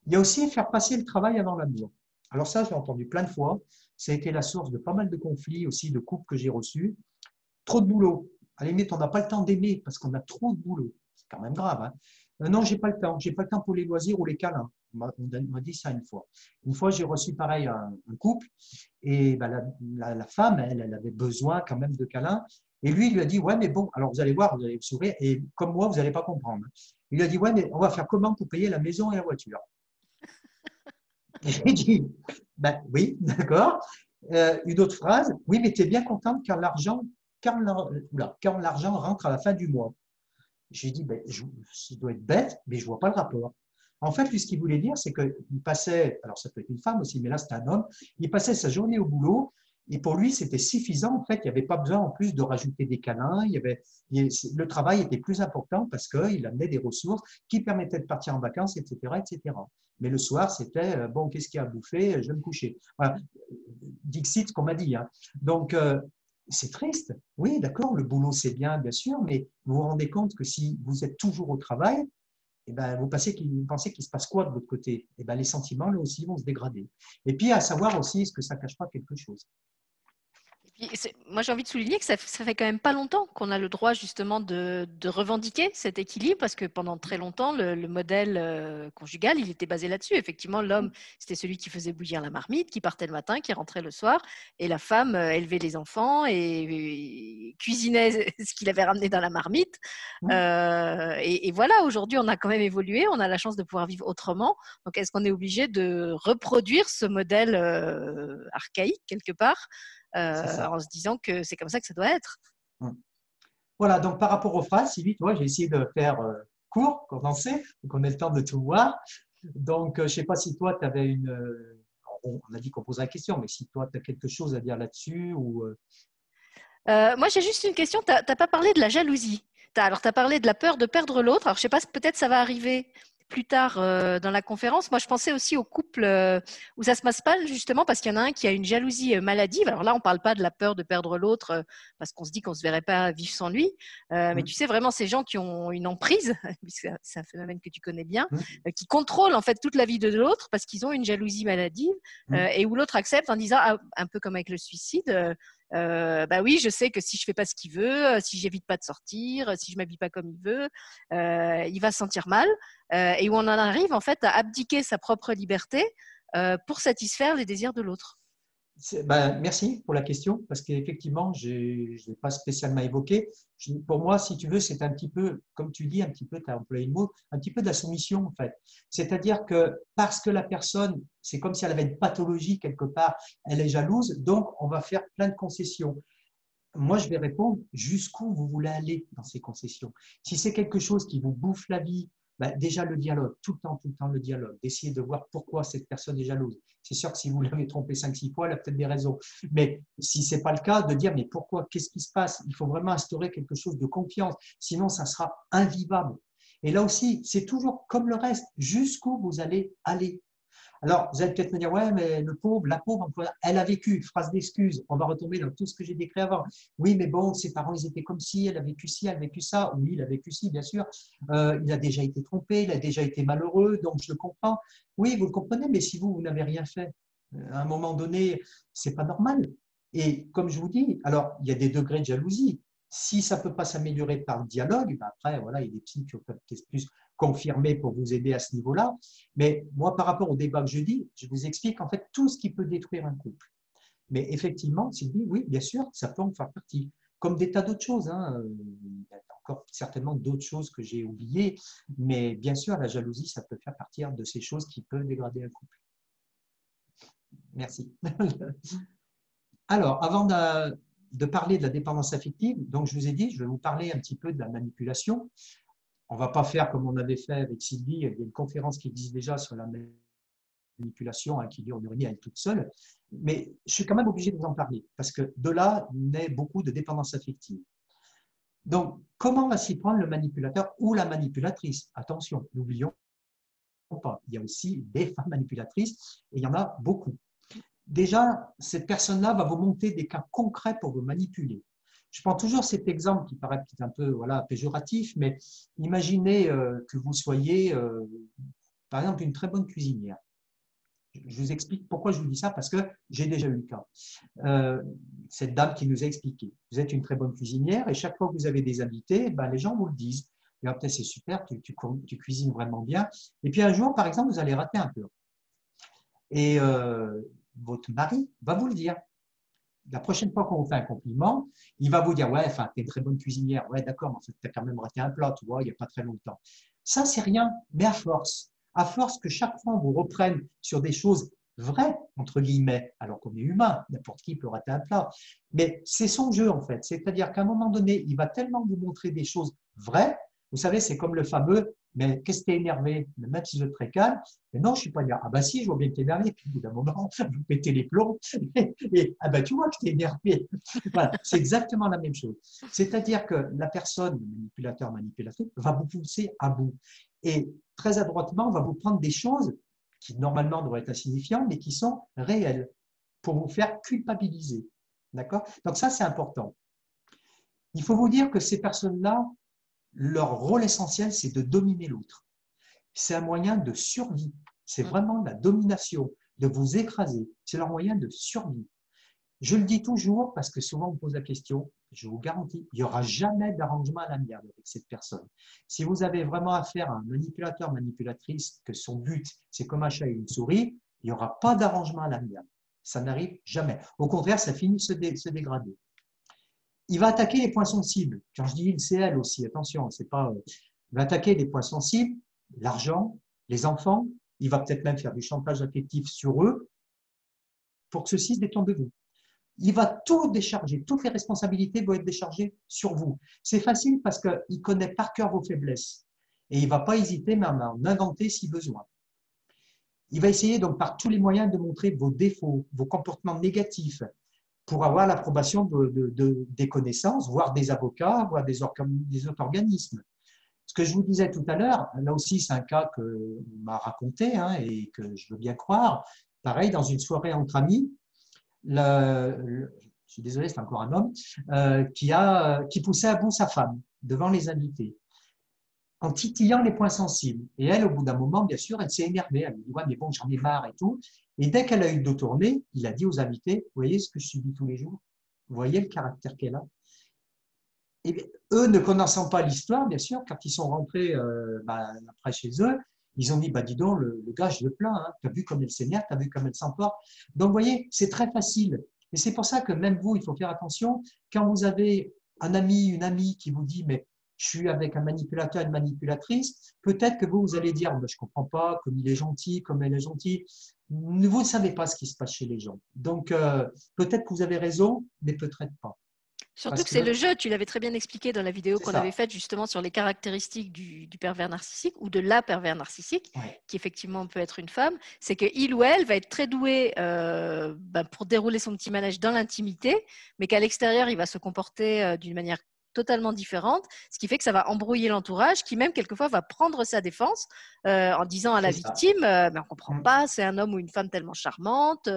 Il y a aussi faire passer le travail avant l'amour. Alors ça, j'ai entendu plein de fois. Ça a été la source de pas mal de conflits aussi, de couples que j'ai reçus. Trop de boulot. À la limite, on n'a pas le temps d'aimer parce qu'on a trop de boulot. C'est quand même grave. Hein euh, non, j'ai pas le temps. J'ai pas le temps pour les loisirs ou les câlins. On m'a dit ça une fois. Une fois, j'ai reçu pareil un, couple et ben, la, femme, elle, avait besoin quand même de câlins et lui, il lui a dit, ouais, mais bon, alors vous allez voir, vous allez sourire, et comme moi, vous n'allez pas comprendre. Il lui a dit, ouais, mais on va faire comment pour payer la maison et la voiture? J'ai dit, ben oui, d'accord. Euh, une autre phrase, oui, mais tu es bien contente car l'argent quand l'argent rentre à la fin du mois. J'ai dit, ben, ça doit être bête, mais je vois pas le rapport. En fait, lui, ce qu'il voulait dire, c'est qu'il passait, alors ça peut être une femme aussi, mais là, c'est un homme, il passait sa journée au boulot et pour lui, c'était suffisant. En fait, il n'y avait pas besoin en plus de rajouter des câlins. Le travail était plus important parce qu'il amenait des ressources qui permettaient de partir en vacances, etc., etc. Mais le soir, c'était euh, bon, qu'est-ce qu'il y a à bouffer? Je vais me coucher. Voilà. Dixit, qu'on m'a dit. Hein. Donc, euh, c'est triste. Oui, d'accord, le boulot, c'est bien, bien sûr, mais vous vous rendez compte que si vous êtes toujours au travail, eh ben, vous, pensez qu'il se passe quoi de votre côté? Eh ben, Les sentiments, là aussi, vont se dégrader. Et puis, à savoir aussi, est-ce que ça ne cache pas quelque chose? Moi, j'ai envie de souligner que ça, fait quand même pas longtemps qu'on a le droit justement de, revendiquer cet équilibre, parce que pendant très longtemps, le, modèle euh, conjugal, il était basé là-dessus. Effectivement, l'homme, c'était celui qui faisait bouillir la marmite, qui partait le matin, qui rentrait le soir, et la femme euh, élevait les enfants et, cuisinait ce qu'il avait ramené dans la marmite. Euh, et, voilà, aujourd'hui, on a quand même évolué, on a la chance de pouvoir vivre autrement. Donc, est-ce qu'on est obligé de reproduire ce modèle archaïque quelque part? En se disant que c'est comme ça que ça doit être. Voilà, donc par rapport aux phrases, Sylvie, toi, j'ai essayé de faire euh, court, condensé, pour qu'on ait le temps de tout voir. Donc, euh, je ne sais pas si toi, tu avais une. on a dit qu'on poserait la question, mais si toi, tu as quelque chose à dire là-dessus ou. moi, j'ai juste une question. Tu n'as pas parlé de la jalousie. alors, tu as parlé de la peur de perdre l'autre. Alors, je ne sais pas, peut-être ça va arriver plus tard euh, dans la conférence. Moi, je pensais aussi aux couples euh, où ça se passe pas justement parce qu'il y en a un qui a une jalousie euh, maladive. Alors là, on parle pas de la peur de perdre l'autre parce qu'on se dit qu'on se verrait pas vivre sans lui. Mais mmh. tu sais vraiment ces gens qui ont une emprise, c'est un phénomène que tu connais bien, mmh. qui contrôlent en fait toute la vie de l'autre parce qu'ils ont une jalousie maladive mmh. et où l'autre accepte en disant ah, un peu comme avec le suicide. Euh, bah oui, je sais que si je fais pas ce qu'il veut, euh, si j'évite pas de sortir, euh, si je m'habille pas comme il veut, il va se sentir mal. et où on en arrive en fait à abdiquer sa propre liberté pour satisfaire les désirs de l'autre. Ben, merci pour la question, parce qu'effectivement, je ne l'ai pas spécialement évoqué. pour moi, si tu veux, c'est un petit peu, comme tu dis, un petit peu, tu as employé le mot, un petit peu de la soumission, en fait. C'est-à-dire que parce que la personne, c'est comme si elle avait une pathologie quelque part, elle est jalouse, donc on va faire plein de concessions. Moi, je vais répondre jusqu'où vous voulez aller dans ces concessions. Si c'est quelque chose qui vous bouffe la vie, ben, déjà le dialogue, tout le temps, tout le temps le dialogue, d'essayer de voir pourquoi cette personne est jalouse. C'est sûr que si vous l'avez trompé 5-6 fois, elle a peut-être des raisons. Mais si ce n'est pas le cas, de dire mais pourquoi, qu'est-ce qui se passe? Il faut vraiment instaurer quelque chose de confiance, sinon ça sera invivable. Et là aussi, c'est toujours comme le reste, jusqu'où vous allez aller? Alors, vous allez peut-être me dire, ouais, mais le pauvre, la pauvre, elle a vécu, phrase d'excuse, on va retomber dans tout ce que j'ai décrit avant. Oui, mais bon, ses parents, ils étaient comme si, elle a vécu ci, elle a vécu ça. Oui, il a vécu ci, bien sûr. Euh, il a déjà été trompé, il a déjà été malheureux, donc je le comprends. Oui, vous le comprenez, mais si vous, vous n'avez rien fait, euh, à un moment donné, c'est pas normal. Et comme je vous dis, alors, il y a des degrés de jalousie. Si ça ne peut pas s'améliorer par le dialogue, ben après, voilà, il y a des psy qui ont peut-être plus confirmé pour vous aider à ce niveau-là. Mais moi, par rapport au débat que je dis, je vous explique en fait tout ce qui peut détruire un couple. Mais effectivement, Sylvie, oui, bien sûr, ça peut en faire partie. Comme des tas d'autres choses. Hein. Il y a encore certainement d'autres choses que j'ai oubliées. Mais bien sûr, la jalousie, ça peut faire partie de ces choses qui peuvent dégrader un couple. Merci. Alors, avant de, de parler de la dépendance affective, donc je vous ai dit, je vais vous parler un petit peu de la manipulation. On va pas faire comme on avait fait avec Sylvie, il y a une conférence qui existe déjà sur la manipulation hein, qui dure une heure et elle toute seule, mais je suis quand même obligé de vous en parler parce que de là naît beaucoup de dépendance affective. Donc, comment va s'y prendre le manipulateur ou la manipulatrice? Attention, n'oublions pas, il y a aussi des femmes manipulatrices et il y en a beaucoup. Déjà, cette personne-là va vous monter des cas concrets pour vous manipuler. Je prends toujours cet exemple qui paraît un peu péjoratif, mais imaginez euh, que vous soyez, euh, par exemple, une très bonne cuisinière. Je vous explique pourquoi je vous dis ça, parce que j'ai déjà eu le cas. Euh, cette dame qui nous a expliqué, vous êtes une très bonne cuisinière et chaque fois que vous avez des invités, ben, les gens vous le disent. Et c'est super, tu, cuisines vraiment bien. Et puis un jour, par exemple, vous allez rater un peu. Et votre mari va vous le dire la prochaine fois qu'on vous fait un compliment, il va vous dire Ouais, enfin, tu es une très bonne cuisinière. Ouais, d'accord, mais en fait, tu as quand même raté un plat, tu vois, il n'y a pas très longtemps. Ça, c'est rien, mais à force, à force que chaque fois on vous reprenne sur des choses vraies, entre guillemets, alors qu'on est humain, n'importe qui peut rater un plat. Mais c'est son jeu, en fait. C'est-à-dire qu'à un moment donné, il va tellement vous montrer des choses vraies. Vous savez, c'est comme le fameux mais qu'est-ce que tu es énervé? Même si je suis très calme, mais non, je ne suis pas énervé. Ah bah si, je vois bien que tu es énervé. Puis au bout d'un moment, vous pétez les plombs. Et, ah bah tu vois que tu es énervé. Voilà, c'est exactement la même chose. C'est-à-dire que la personne, manipulateur, manipulatrice, va vous pousser à bout. Et très adroitement, va vous prendre des choses qui normalement devraient être insignifiantes, mais qui sont réelles, pour vous faire culpabiliser. D'accord? Donc ça, c'est important. Il faut vous dire que ces personnes-là, leur rôle essentiel, c'est de dominer l'autre. C'est un moyen de survie. C'est mm. vraiment la domination, de vous écraser. C'est leur moyen de survie. Je le dis toujours parce que souvent on me pose la question, je vous garantis, il n'y aura jamais d'arrangement à l'amiable avec cette personne. Si vous avez vraiment affaire à un manipulateur, manipulatrice, que son but c'est comme un chat et une souris, il n'y aura pas d'arrangement à l'amiable. Ça n'arrive jamais. Au contraire, ça finit de se dégrader il va attaquer les points sensibles. Quand je dis il, c'est elle aussi, attention, c'est pas. Euh, il va attaquer les points sensibles, l'argent, les enfants. Il va peut-être même faire du chantage affectif sur eux pour que ceux-ci se détendent de vous. Il va tout décharger, toutes les responsabilités vont être déchargées sur vous. C'est facile parce qu'il connaît par cœur vos faiblesses et il ne va pas hésiter même à en inventer si besoin. Il va essayer donc par tous les moyens de montrer vos défauts, vos comportements négatifs, pour avoir l'approbation de, des connaissances, voire des avocats, voire des, autres organismes. Ce que je vous disais tout à l'heure, là aussi c'est un cas que m'a raconté hein, et que je veux bien croire. Pareil, dans une soirée entre amis, je suis désolé, c'est encore un homme, euh, qui, a, qui poussait à bout sa femme devant les invités en titillant les points sensibles. Et elle, au bout d'un moment, bien sûr, elle s'est énervée. Elle lui dit, ouais, mais bon, j'en ai marre et tout. Et dès qu'elle a eu le dos tourné, il a dit aux invités, vous voyez ce que je subis tous les jours Vous voyez le caractère qu'elle a et eux, ne connaissant pas l'histoire, bien sûr, quand ils sont rentrés euh, bah, après chez eux, ils ont dit, bah, dis donc, le, gars, je le plains, hein. tu as vu comme elle s'énerve, tu as vu comme elle s'emporte. Donc, vous voyez, c'est très facile. Et c'est pour ça que même vous, il faut faire attention, quand vous avez un ami, une amie qui vous dit, mais je suis avec un manipulateur, une manipulatrice, peut-être que vous, vous allez dire, ben, je comprends pas, comme il est gentil, comme elle est gentille. Vous ne savez pas ce qui se passe chez les gens. Donc, euh, peut-être que vous avez raison, mais peut-être pas. Surtout que, c'est le jeu, tu l'avais très bien expliqué dans la vidéo qu'on avait faite justement sur les caractéristiques du, pervers narcissique ou de la pervers narcissique, qui effectivement peut être une femme, c'est qu'il ou elle va être très doué euh, ben, pour dérouler son petit manège dans l'intimité, mais qu'à l'extérieur, il va se comporter euh, d'une manière totalement différente, ce qui fait que ça va embrouiller l'entourage, qui même quelquefois va prendre sa défense euh, en disant à la victime, mais on comprend mm. pas, c'est un homme ou une femme tellement charmante,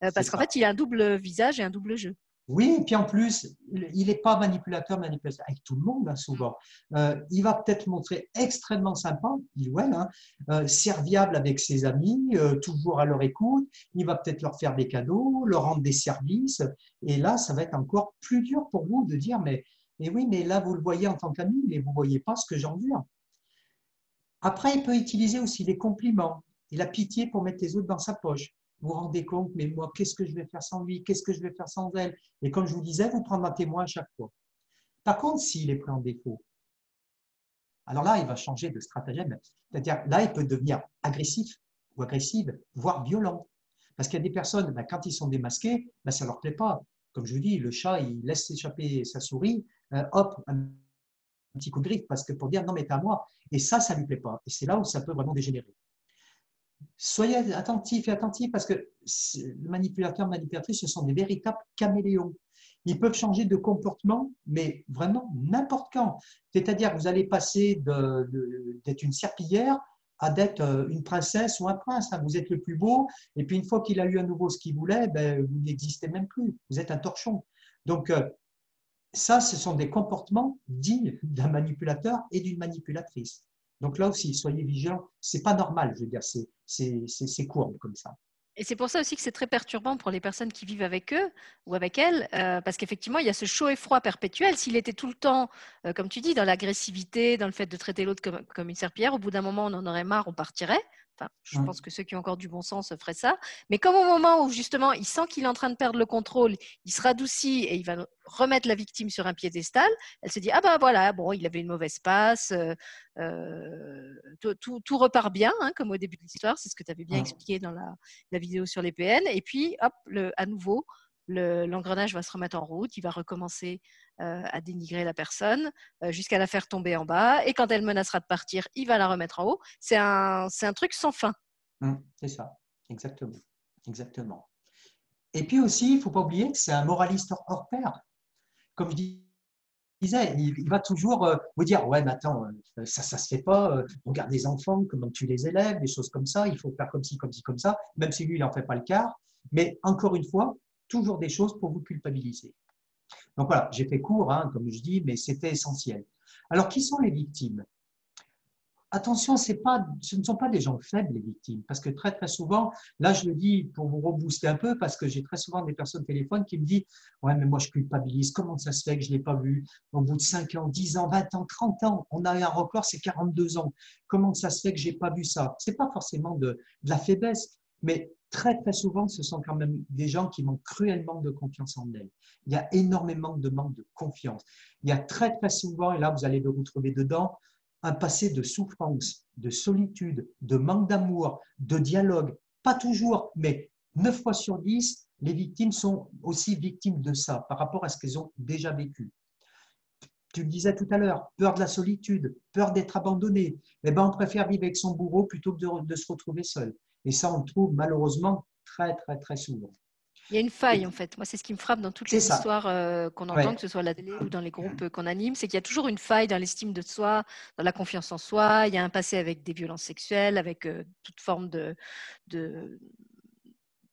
parce qu'en fait, il a un double visage et un double jeu. Oui, et puis en plus, il n'est pas manipulateur, manipulateur avec tout le monde, hein, souvent. Euh, il va peut-être montrer extrêmement sympa, il ou elle, hein, euh, serviable avec ses amis, euh, toujours à leur écoute. Il va peut-être leur faire des cadeaux, leur rendre des services. Et là, ça va être encore plus dur pour vous de dire, mais, mais oui, mais là, vous le voyez en tant qu'ami, mais vous ne voyez pas ce que j'endure. Après, il peut utiliser aussi les compliments et la pitié pour mettre les autres dans sa poche vous vous rendez compte, mais moi, qu'est-ce que je vais faire sans lui? Qu'est-ce que je vais faire sans elle? Et comme je vous disais, vous prendre un témoin à chaque fois. Par contre, s'il est pris en défaut, alors là, il va changer de stratagème. C'est-à-dire, là, il peut devenir agressif ou agressive, voire violent. Parce qu'il y a des personnes, ben, quand ils sont démasqués, ben, ça ne leur plaît pas. Comme je vous dis, le chat, il laisse s'échapper sa souris, euh, hop, un petit coup de griffe, parce que pour dire non, mais t'es à moi. Et ça, ça ne lui plaît pas. Et c'est là où ça peut vraiment dégénérer soyez attentifs et attentifs parce que les manipulateurs, manipulatrices, ce sont des véritables caméléons. Ils peuvent changer de comportement, mais vraiment n'importe quand. C'est-à-dire, vous allez passer d'être une serpillière à d'être euh, une princesse ou un prince. Hein. Vous êtes le plus beau, et puis une fois qu'il a eu à nouveau ce qu'il voulait, ben, vous n'existez même plus. Vous êtes un torchon. Donc, euh, ça, ce sont des comportements dignes d'un manipulateur et d'une manipulatrice. Donc là aussi, soyez vigilants. C'est pas normal, je veux dire, c'est court comme ça. Et c'est pour ça aussi que c'est très perturbant pour les personnes qui vivent avec eux ou avec elles, euh, parce qu'effectivement, il y a ce chaud et froid perpétuel. S'il était tout le temps, euh, comme tu dis, dans l'agressivité, dans le fait de traiter l'autre comme, comme, une serpillière, au bout d'un moment, on en aurait marre, on partirait je pense que ceux qui ont encore du bon sens feraient ça. Mais comme au moment où justement il sent qu'il est en train de perdre le contrôle, il se radoucit et il va remettre la victime sur un piédestal, elle se dit ah ben voilà, bon, il avait une mauvaise passe, euh, euh, tout, repart bien, hein, comme au début de l'histoire, c'est ce que tu avais bien expliqué dans la, la, vidéo sur les PN. Et puis hop, le, à nouveau, l'engrenage va se remettre en route, il va recommencer euh, à dénigrer la personne euh, jusqu'à la faire tomber en bas. Et quand elle menacera de partir, il va la remettre en haut. C'est un, un truc sans fin. Mmh, c'est ça, exactement. exactement. Et puis aussi, il ne faut pas oublier que c'est un moraliste hors pair. Comme je disais, il, va toujours euh, vous dire Ouais, mais attends, ça ne se fait pas. regarde les enfants, comment tu les élèves, des choses comme ça. Il faut faire comme ci, comme ci, comme ça, même si lui, il n'en fait pas le quart. Mais encore une fois, toujours des choses pour vous culpabiliser. Donc voilà, j'ai fait court, hein, comme je dis, mais c'était essentiel. Alors, qui sont les victimes? Attention, pas, ce ne sont pas des gens faibles, les victimes, parce que très, très souvent, là, je le dis pour vous rebooster un peu, parce que j'ai très souvent des personnes au téléphone qui me disent Ouais, mais moi, je culpabilise, comment ça se fait que je ne l'ai pas vu? Au bout de 5 ans, 10 ans, 20 ans, 30 ans, on a un record, c'est 42 ans. Comment ça se fait que je n'ai pas vu ça? Ce n'est pas forcément de la faiblesse, mais très très souvent, ce sont quand même des gens qui manquent cruellement de confiance en elles. Il y a énormément de manque de confiance. Il y a très très souvent, et là vous allez vous retrouver dedans, un passé de souffrance, de solitude, de manque d'amour, de dialogue. Pas toujours, mais 9 fois sur 10, les victimes sont aussi victimes de ça par rapport à ce qu'elles ont déjà vécu. Tu le disais tout à l'heure, peur de la solitude, peur d'être abandonné. Eh ben, on préfère vivre avec son bourreau plutôt que de se retrouver seul. Et ça, on le trouve malheureusement très, très, très souvent. Il y a une faille, en fait. Moi, c'est ce qui me frappe dans toutes les histoires euh, qu'on entend, que ce soit à la télé ou dans les groupes qu'on anime, c'est qu'il y a toujours une faille dans l'estime de soi, dans la confiance en soi. Il y a un passé avec des violences sexuelles, avec euh, toute forme de, de,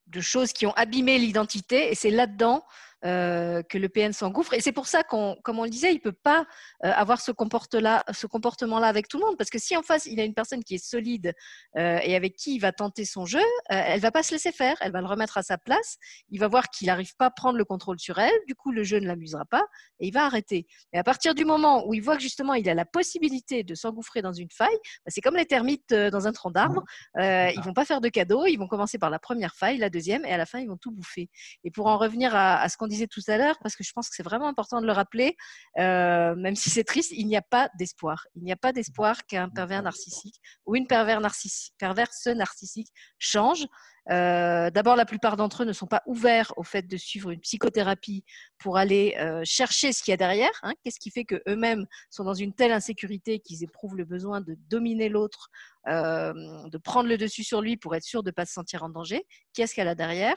de, choses qui ont abîmé l'identité. Et c'est là-dedans euh, que le PN s'engouffre. Et c'est pour ça qu'on, comme on le disait, il ne peut pas euh, avoir ce, comportement-là avec tout le monde. Parce que si en face, il a une personne qui est solide euh, et avec qui il va tenter son jeu, elle ne va pas se laisser faire. Elle va le remettre à sa place. Il va voir qu'il n'arrive pas à prendre le contrôle sur elle. Du coup, le jeu ne l'amusera pas et il va arrêter. Et à partir du moment où il voit que justement, il a la possibilité de s'engouffrer dans une faille, bah, c'est comme les termites dans un tronc d'arbre. ils vont pas faire de cadeaux. Ils vont commencer par la première faille, la deuxième, et à la fin, ils vont tout bouffer. Et pour en revenir à, à ce qu'on disait tout à l'heure, parce que je pense que c'est vraiment important de le rappeler, euh, même si c'est triste, il n'y a pas d'espoir. Il n'y a pas d'espoir qu'un pervers narcissique ou une pervers narcissique, perverse narcissique change. Euh, d'abord, la plupart d'entre eux ne sont pas ouverts au fait de suivre une psychothérapie pour aller euh, chercher ce qu'il y a derrière. Hein. Qu'est-ce qui fait qu'eux-mêmes sont dans une telle insécurité qu'ils éprouvent le besoin de dominer l'autre, euh, de prendre le dessus sur lui pour être sûr de ne pas se sentir en danger? Qu'est-ce qu'elle a derrière?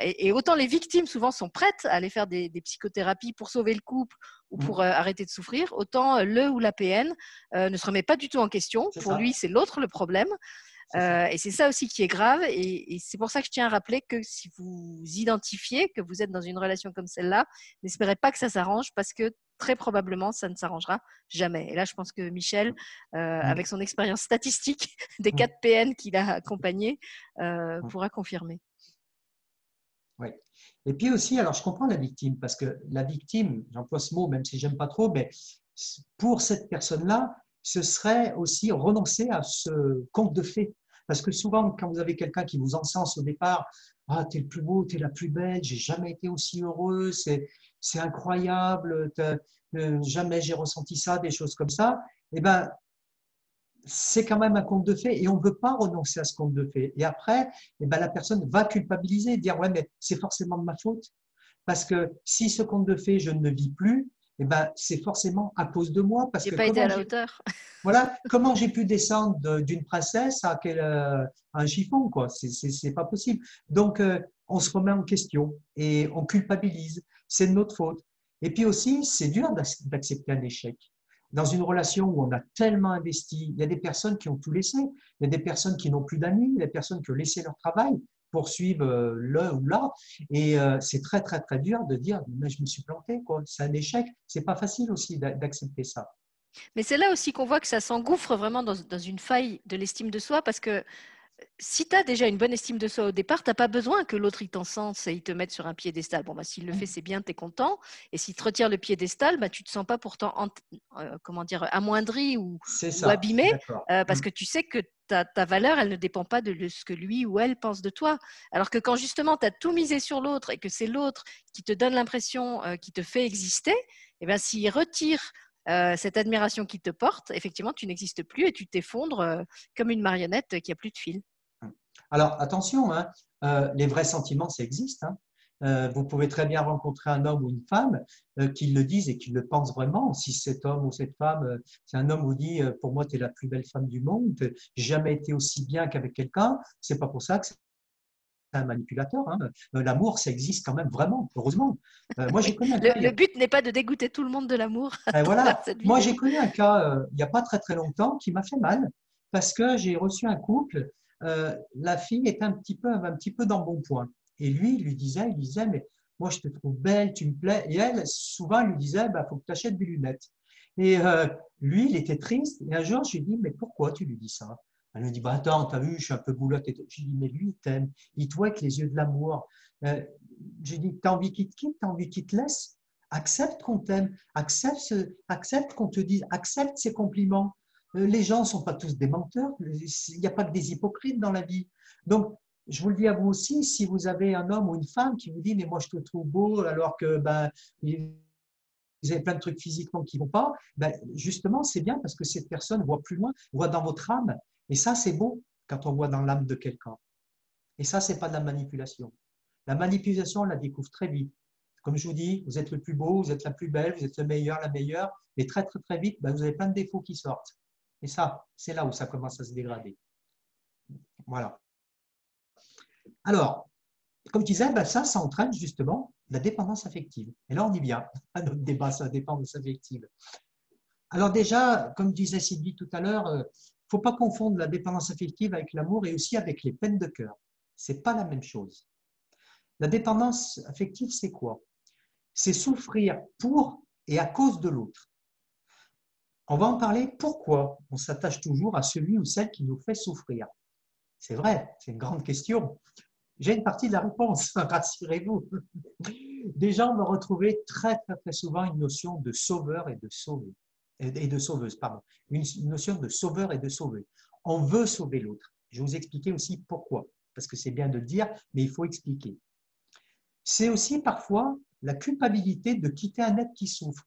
Et, autant les victimes souvent sont prêtes à aller faire des, psychothérapies pour sauver le couple ou pour mmh. arrêter de souffrir, autant le ou la PN ne se remet pas du tout en question. Pour lui, c'est l'autre le problème. Euh, et c'est ça aussi qui est grave. Et, c'est pour ça que je tiens à rappeler que si vous identifiez que vous êtes dans une relation comme celle-là, n'espérez pas que ça s'arrange parce que très probablement, ça ne s'arrangera jamais. Et là, je pense que Michel, euh, avec son expérience statistique des 4 PN qu'il a accompagnés, euh, pourra confirmer. Oui. Et puis aussi, alors je comprends la victime, parce que la victime, j'emploie ce mot même si j'aime pas trop, mais pour cette personne-là, ce serait aussi renoncer à ce conte de fées. Parce que souvent, quand vous avez quelqu'un qui vous encense au départ, ah, t'es le plus beau, t'es la plus belle, j'ai jamais été aussi heureux, c'est, c'est incroyable, euh, jamais j'ai ressenti ça, des choses comme ça, eh ben, c'est quand même un conte de fées et on ne veut pas renoncer à ce conte de fées. Et après, eh ben, la personne va culpabiliser, dire ouais, mais c'est forcément de ma faute. Parce que si ce conte de fées, je ne le vis plus, eh ben, c'est forcément à cause de moi. Parce que pas été à la hauteur. Voilà, comment j'ai pu descendre d'une princesse à, quel, euh, un chiffon, quoi. C'est pas possible. Donc, euh, on se remet en question et on culpabilise. C'est de notre faute. Et puis aussi, c'est dur d'accepter un échec. Dans une relation où on a tellement investi, il y a des personnes qui ont tout laissé, il y a des personnes qui n'ont plus d'amis, il y a des personnes qui ont laissé leur travail, poursuivre euh, le ou là. Et euh, c'est très, très, très dur de dire, mais je me suis planté, quoi. C'est un échec. C'est pas facile aussi d'accepter ça. Mais c'est là aussi qu'on voit que ça s'engouffre vraiment dans, dans, une faille de l'estime de soi parce que si tu as déjà une bonne estime de soi au départ, tu n'as pas besoin que l'autre il t'encense et il te mette sur un piédestal. Bon, bah, s'il le fait, mmh. c'est bien, tu es content. Et s'il te retire le piédestal, bah, tu ne te sens pas pourtant euh, comment dire, amoindri ou, abîmé euh, parce mmh. que tu sais que ta, valeur, elle ne dépend pas de ce que lui ou elle pense de toi. Alors que quand justement tu as tout misé sur l'autre et que c'est l'autre qui te donne l'impression, euh, qui te fait exister, eh bien s'il retire cette admiration qui te porte, effectivement, tu n'existes plus et tu t'effondres comme une marionnette qui a plus de fil. Alors attention, hein, euh, les vrais sentiments, ça existe. Hein. Euh, vous pouvez très bien rencontrer un homme ou une femme euh, qui le disent et qui le pensent vraiment. Si cet homme ou cette femme, c'est un homme vous dit pour moi tu es la plus belle femme du monde, j'ai jamais été aussi bien qu'avec quelqu'un, c'est pas pour ça que c'est un manipulateur. Hein. L'amour, ça existe quand même vraiment, heureusement. moi, j'ai connu le, but n'est pas de dégoûter tout le monde de l'amour. Voilà. moi, j'ai connu un cas il n'y a pas très très longtemps qui m'a fait mal parce que j'ai reçu un couple euh, la fille était un petit peu, un petit peu dans bon point. Et lui, il lui disait, il disait, mais moi, je te trouve belle, tu me plais. Et elle, souvent, lui disait, bah, faut que tu achètes des lunettes. Et euh, lui, il était triste. Et un jour, je lui ai dit, mais pourquoi tu lui dis ça? Elle me dit, bah, attends, as vu, je suis un peu boulotte. Je lui ai dit, mais lui, il t'aime. Il te voit avec les yeux de l'amour. Euh, j'ai dit, as envie qu'il te quitte, as envie qu'il te laisse? Accepte qu'on t'aime, accepte, accepte qu'on te dise, accepte ses compliments. Euh, les gens ne sont pas tous des menteurs. Il n'y a pas que des hypocrites dans la vie. Donc, je vous le dis à vous aussi, si vous avez un homme ou une femme qui vous dit mais moi je te trouve beau alors que ben, vous avez plein de trucs physiquement qui ne vont pas, ben, justement c'est bien parce que cette personne voit plus loin, voit dans votre âme. Et ça c'est beau quand on voit dans l'âme de quelqu'un. Et ça c'est pas de la manipulation. La manipulation on la découvre très vite. Comme je vous dis, vous êtes le plus beau, vous êtes la plus belle, vous êtes le meilleur, la meilleure, mais très très très vite, ben, vous avez plein de défauts qui sortent. Et ça, c'est là où ça commence à se dégrader. Voilà. Alors, comme je disais, ben ça, ça entraîne justement la dépendance affective. Et là, on y vient à notre débat sur la dépendance affective. Alors déjà, comme disait Sylvie tout à l'heure, il euh, ne faut pas confondre la dépendance affective avec l'amour et aussi avec les peines de cœur. Ce n'est pas la même chose. La dépendance affective, c'est quoi? C'est souffrir pour et à cause de l'autre. On va en parler pourquoi on s'attache toujours à celui ou celle qui nous fait souffrir? C'est vrai, c'est une grande question. J'ai une partie de la réponse, rassurez-vous. Déjà, on va retrouver très, très, très souvent une notion de sauveur et de sauvé, et de sauveuse, pardon. Une notion de sauveur et de sauvé. On veut sauver l'autre. Je vais vous expliquer aussi pourquoi, parce que c'est bien de le dire, mais il faut expliquer. C'est aussi parfois la culpabilité de quitter un être qui souffre.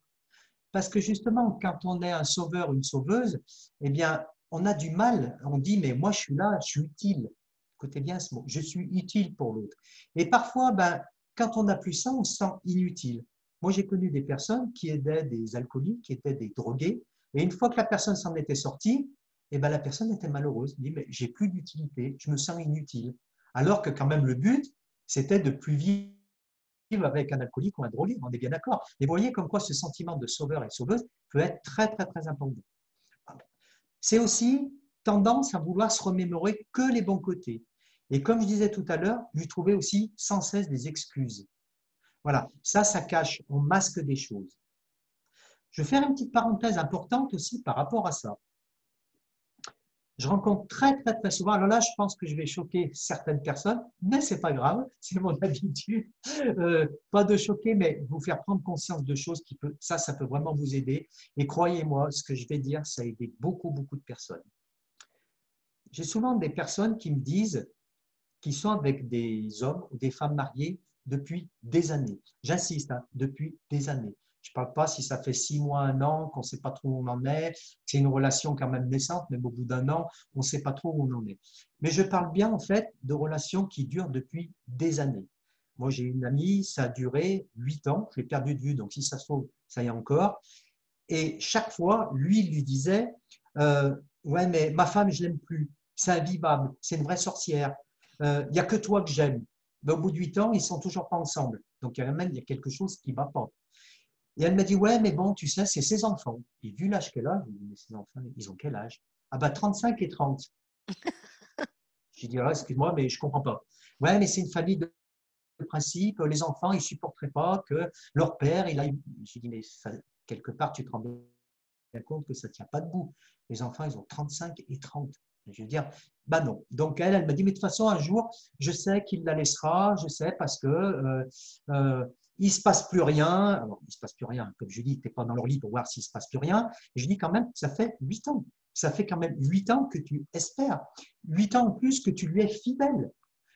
Parce que justement, quand on est un sauveur, une sauveuse, eh bien, on a du mal. On dit, mais moi, je suis là, je suis utile. Écoutez bien ce mot. Je suis utile pour l'autre. Et parfois, ben, quand on n'a plus ça, on se sent inutile. Moi, j'ai connu des personnes qui aidaient des alcooliques, qui étaient des drogués. Et une fois que la personne s'en était sortie, eh ben, la personne était malheureuse. Elle dit, mais j'ai plus d'utilité, je me sens inutile. Alors que quand même le but, c'était de plus vivre avec un alcoolique ou un drogué, on est bien d'accord. Et vous voyez comme quoi ce sentiment de sauveur et sauveuse peut être très, très, très important. C'est aussi tendance à vouloir se remémorer que les bons côtés. Et comme je disais tout à l'heure, lui trouver aussi sans cesse des excuses. Voilà, ça, ça cache, on masque des choses. Je vais faire une petite parenthèse importante aussi par rapport à ça. Je rencontre très, très, très souvent, alors là, je pense que je vais choquer certaines personnes, mais c'est pas grave, c'est mon habitude. Euh, pas de choquer, mais vous faire prendre conscience de choses qui peut, ça, ça peut vraiment vous aider. Et croyez-moi, ce que je vais dire, ça a aidé beaucoup, beaucoup de personnes j'ai souvent des personnes qui me disent qu'ils sont avec des hommes ou des femmes mariées depuis des années. J'insiste, hein, depuis des années. Je ne parle pas si ça fait six mois, un an, qu'on ne sait pas trop où on en est. C'est une relation quand même naissante, mais au bout d'un an, on ne sait pas trop où on en est. Mais je parle bien en fait de relations qui durent depuis des années. Moi, j'ai une amie, ça a duré huit ans. Je l'ai perdu de vue, donc si ça se trouve, ça y est encore. Et chaque fois, lui, il lui disait euh, Ouais, mais ma femme, je l'aime plus c'est invivable, c'est une vraie sorcière. Il euh, n'y a que toi que j'aime. Mais au bout de huit ans, ils sont toujours pas ensemble. Donc, il y a même il y a quelque chose qui ne va pas. Et elle m'a dit, ouais, mais bon, tu sais, c'est ses enfants. Et vu l'âge qu'elle a, mais ses enfants, ils ont quel âge? Ah bah 35 et 30. J'ai dit, ah, excuse-moi, mais je comprends pas. Ouais, mais c'est une famille de principe. Les enfants, ils supporteraient pas que leur père, il a. J'ai dit, mais quelque part, tu te rends bien compte que ça ne tient pas debout. Les enfants, ils ont 35 et 30. Je veux dire, bah non. Donc elle, elle m'a dit, mais de toute façon, un jour, je sais qu'il la laissera, je sais, parce que euh, euh, il se passe plus rien. Alors, il se passe plus rien. Comme je dis, tu n'es pas dans leur lit pour voir s'il se passe plus rien. Et je dis quand même, ça fait huit ans. Ça fait quand même huit ans que tu espères. Huit ans en plus que tu lui es fidèle.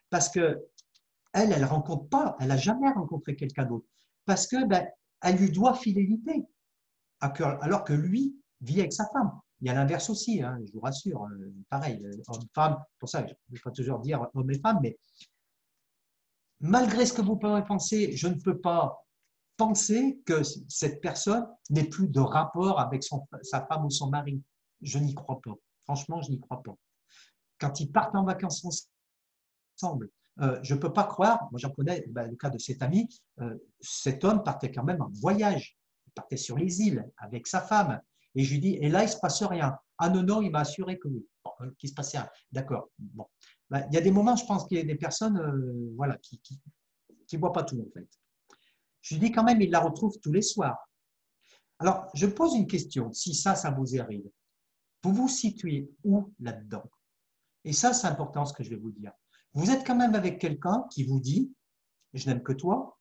Parce que elle, elle rencontre pas, elle a jamais rencontré quelqu'un d'autre. Parce que ben, elle lui doit fidélité. Alors que lui vit avec sa femme. Il y a l'inverse aussi, hein, je vous rassure. Euh, pareil, euh, homme-femme, pour ça, je ne vais pas toujours dire homme et femme, mais malgré ce que vous pouvez penser, je ne peux pas penser que cette personne n'ait plus de rapport avec sa femme ou son mari. Je n'y crois pas. Franchement, je n'y crois pas. Quand ils partent en vacances ensemble, euh, je ne peux pas croire, moi j'en connais ben, le cas de cet ami, cet homme partait quand même en voyage. Il partait sur les îles avec sa femme. Et je lui dis, et là, il ne se passe rien. Ah non, non, il m'a assuré que oui, euh, qu'il se passait rien. D'accord. Bon. Ben, il y a des moments, je pense qu'il y a des personnes euh, voilà, qui ne qui, qui voient pas tout, en fait. Je lui dis quand même, il la retrouve tous les soirs. Alors, je pose une question, si ça, ça vous arrive. Vous vous situez où là-dedans? Et ça, c'est important ce que je vais vous dire. Vous êtes quand même avec quelqu'un qui vous dit, je n'aime que toi.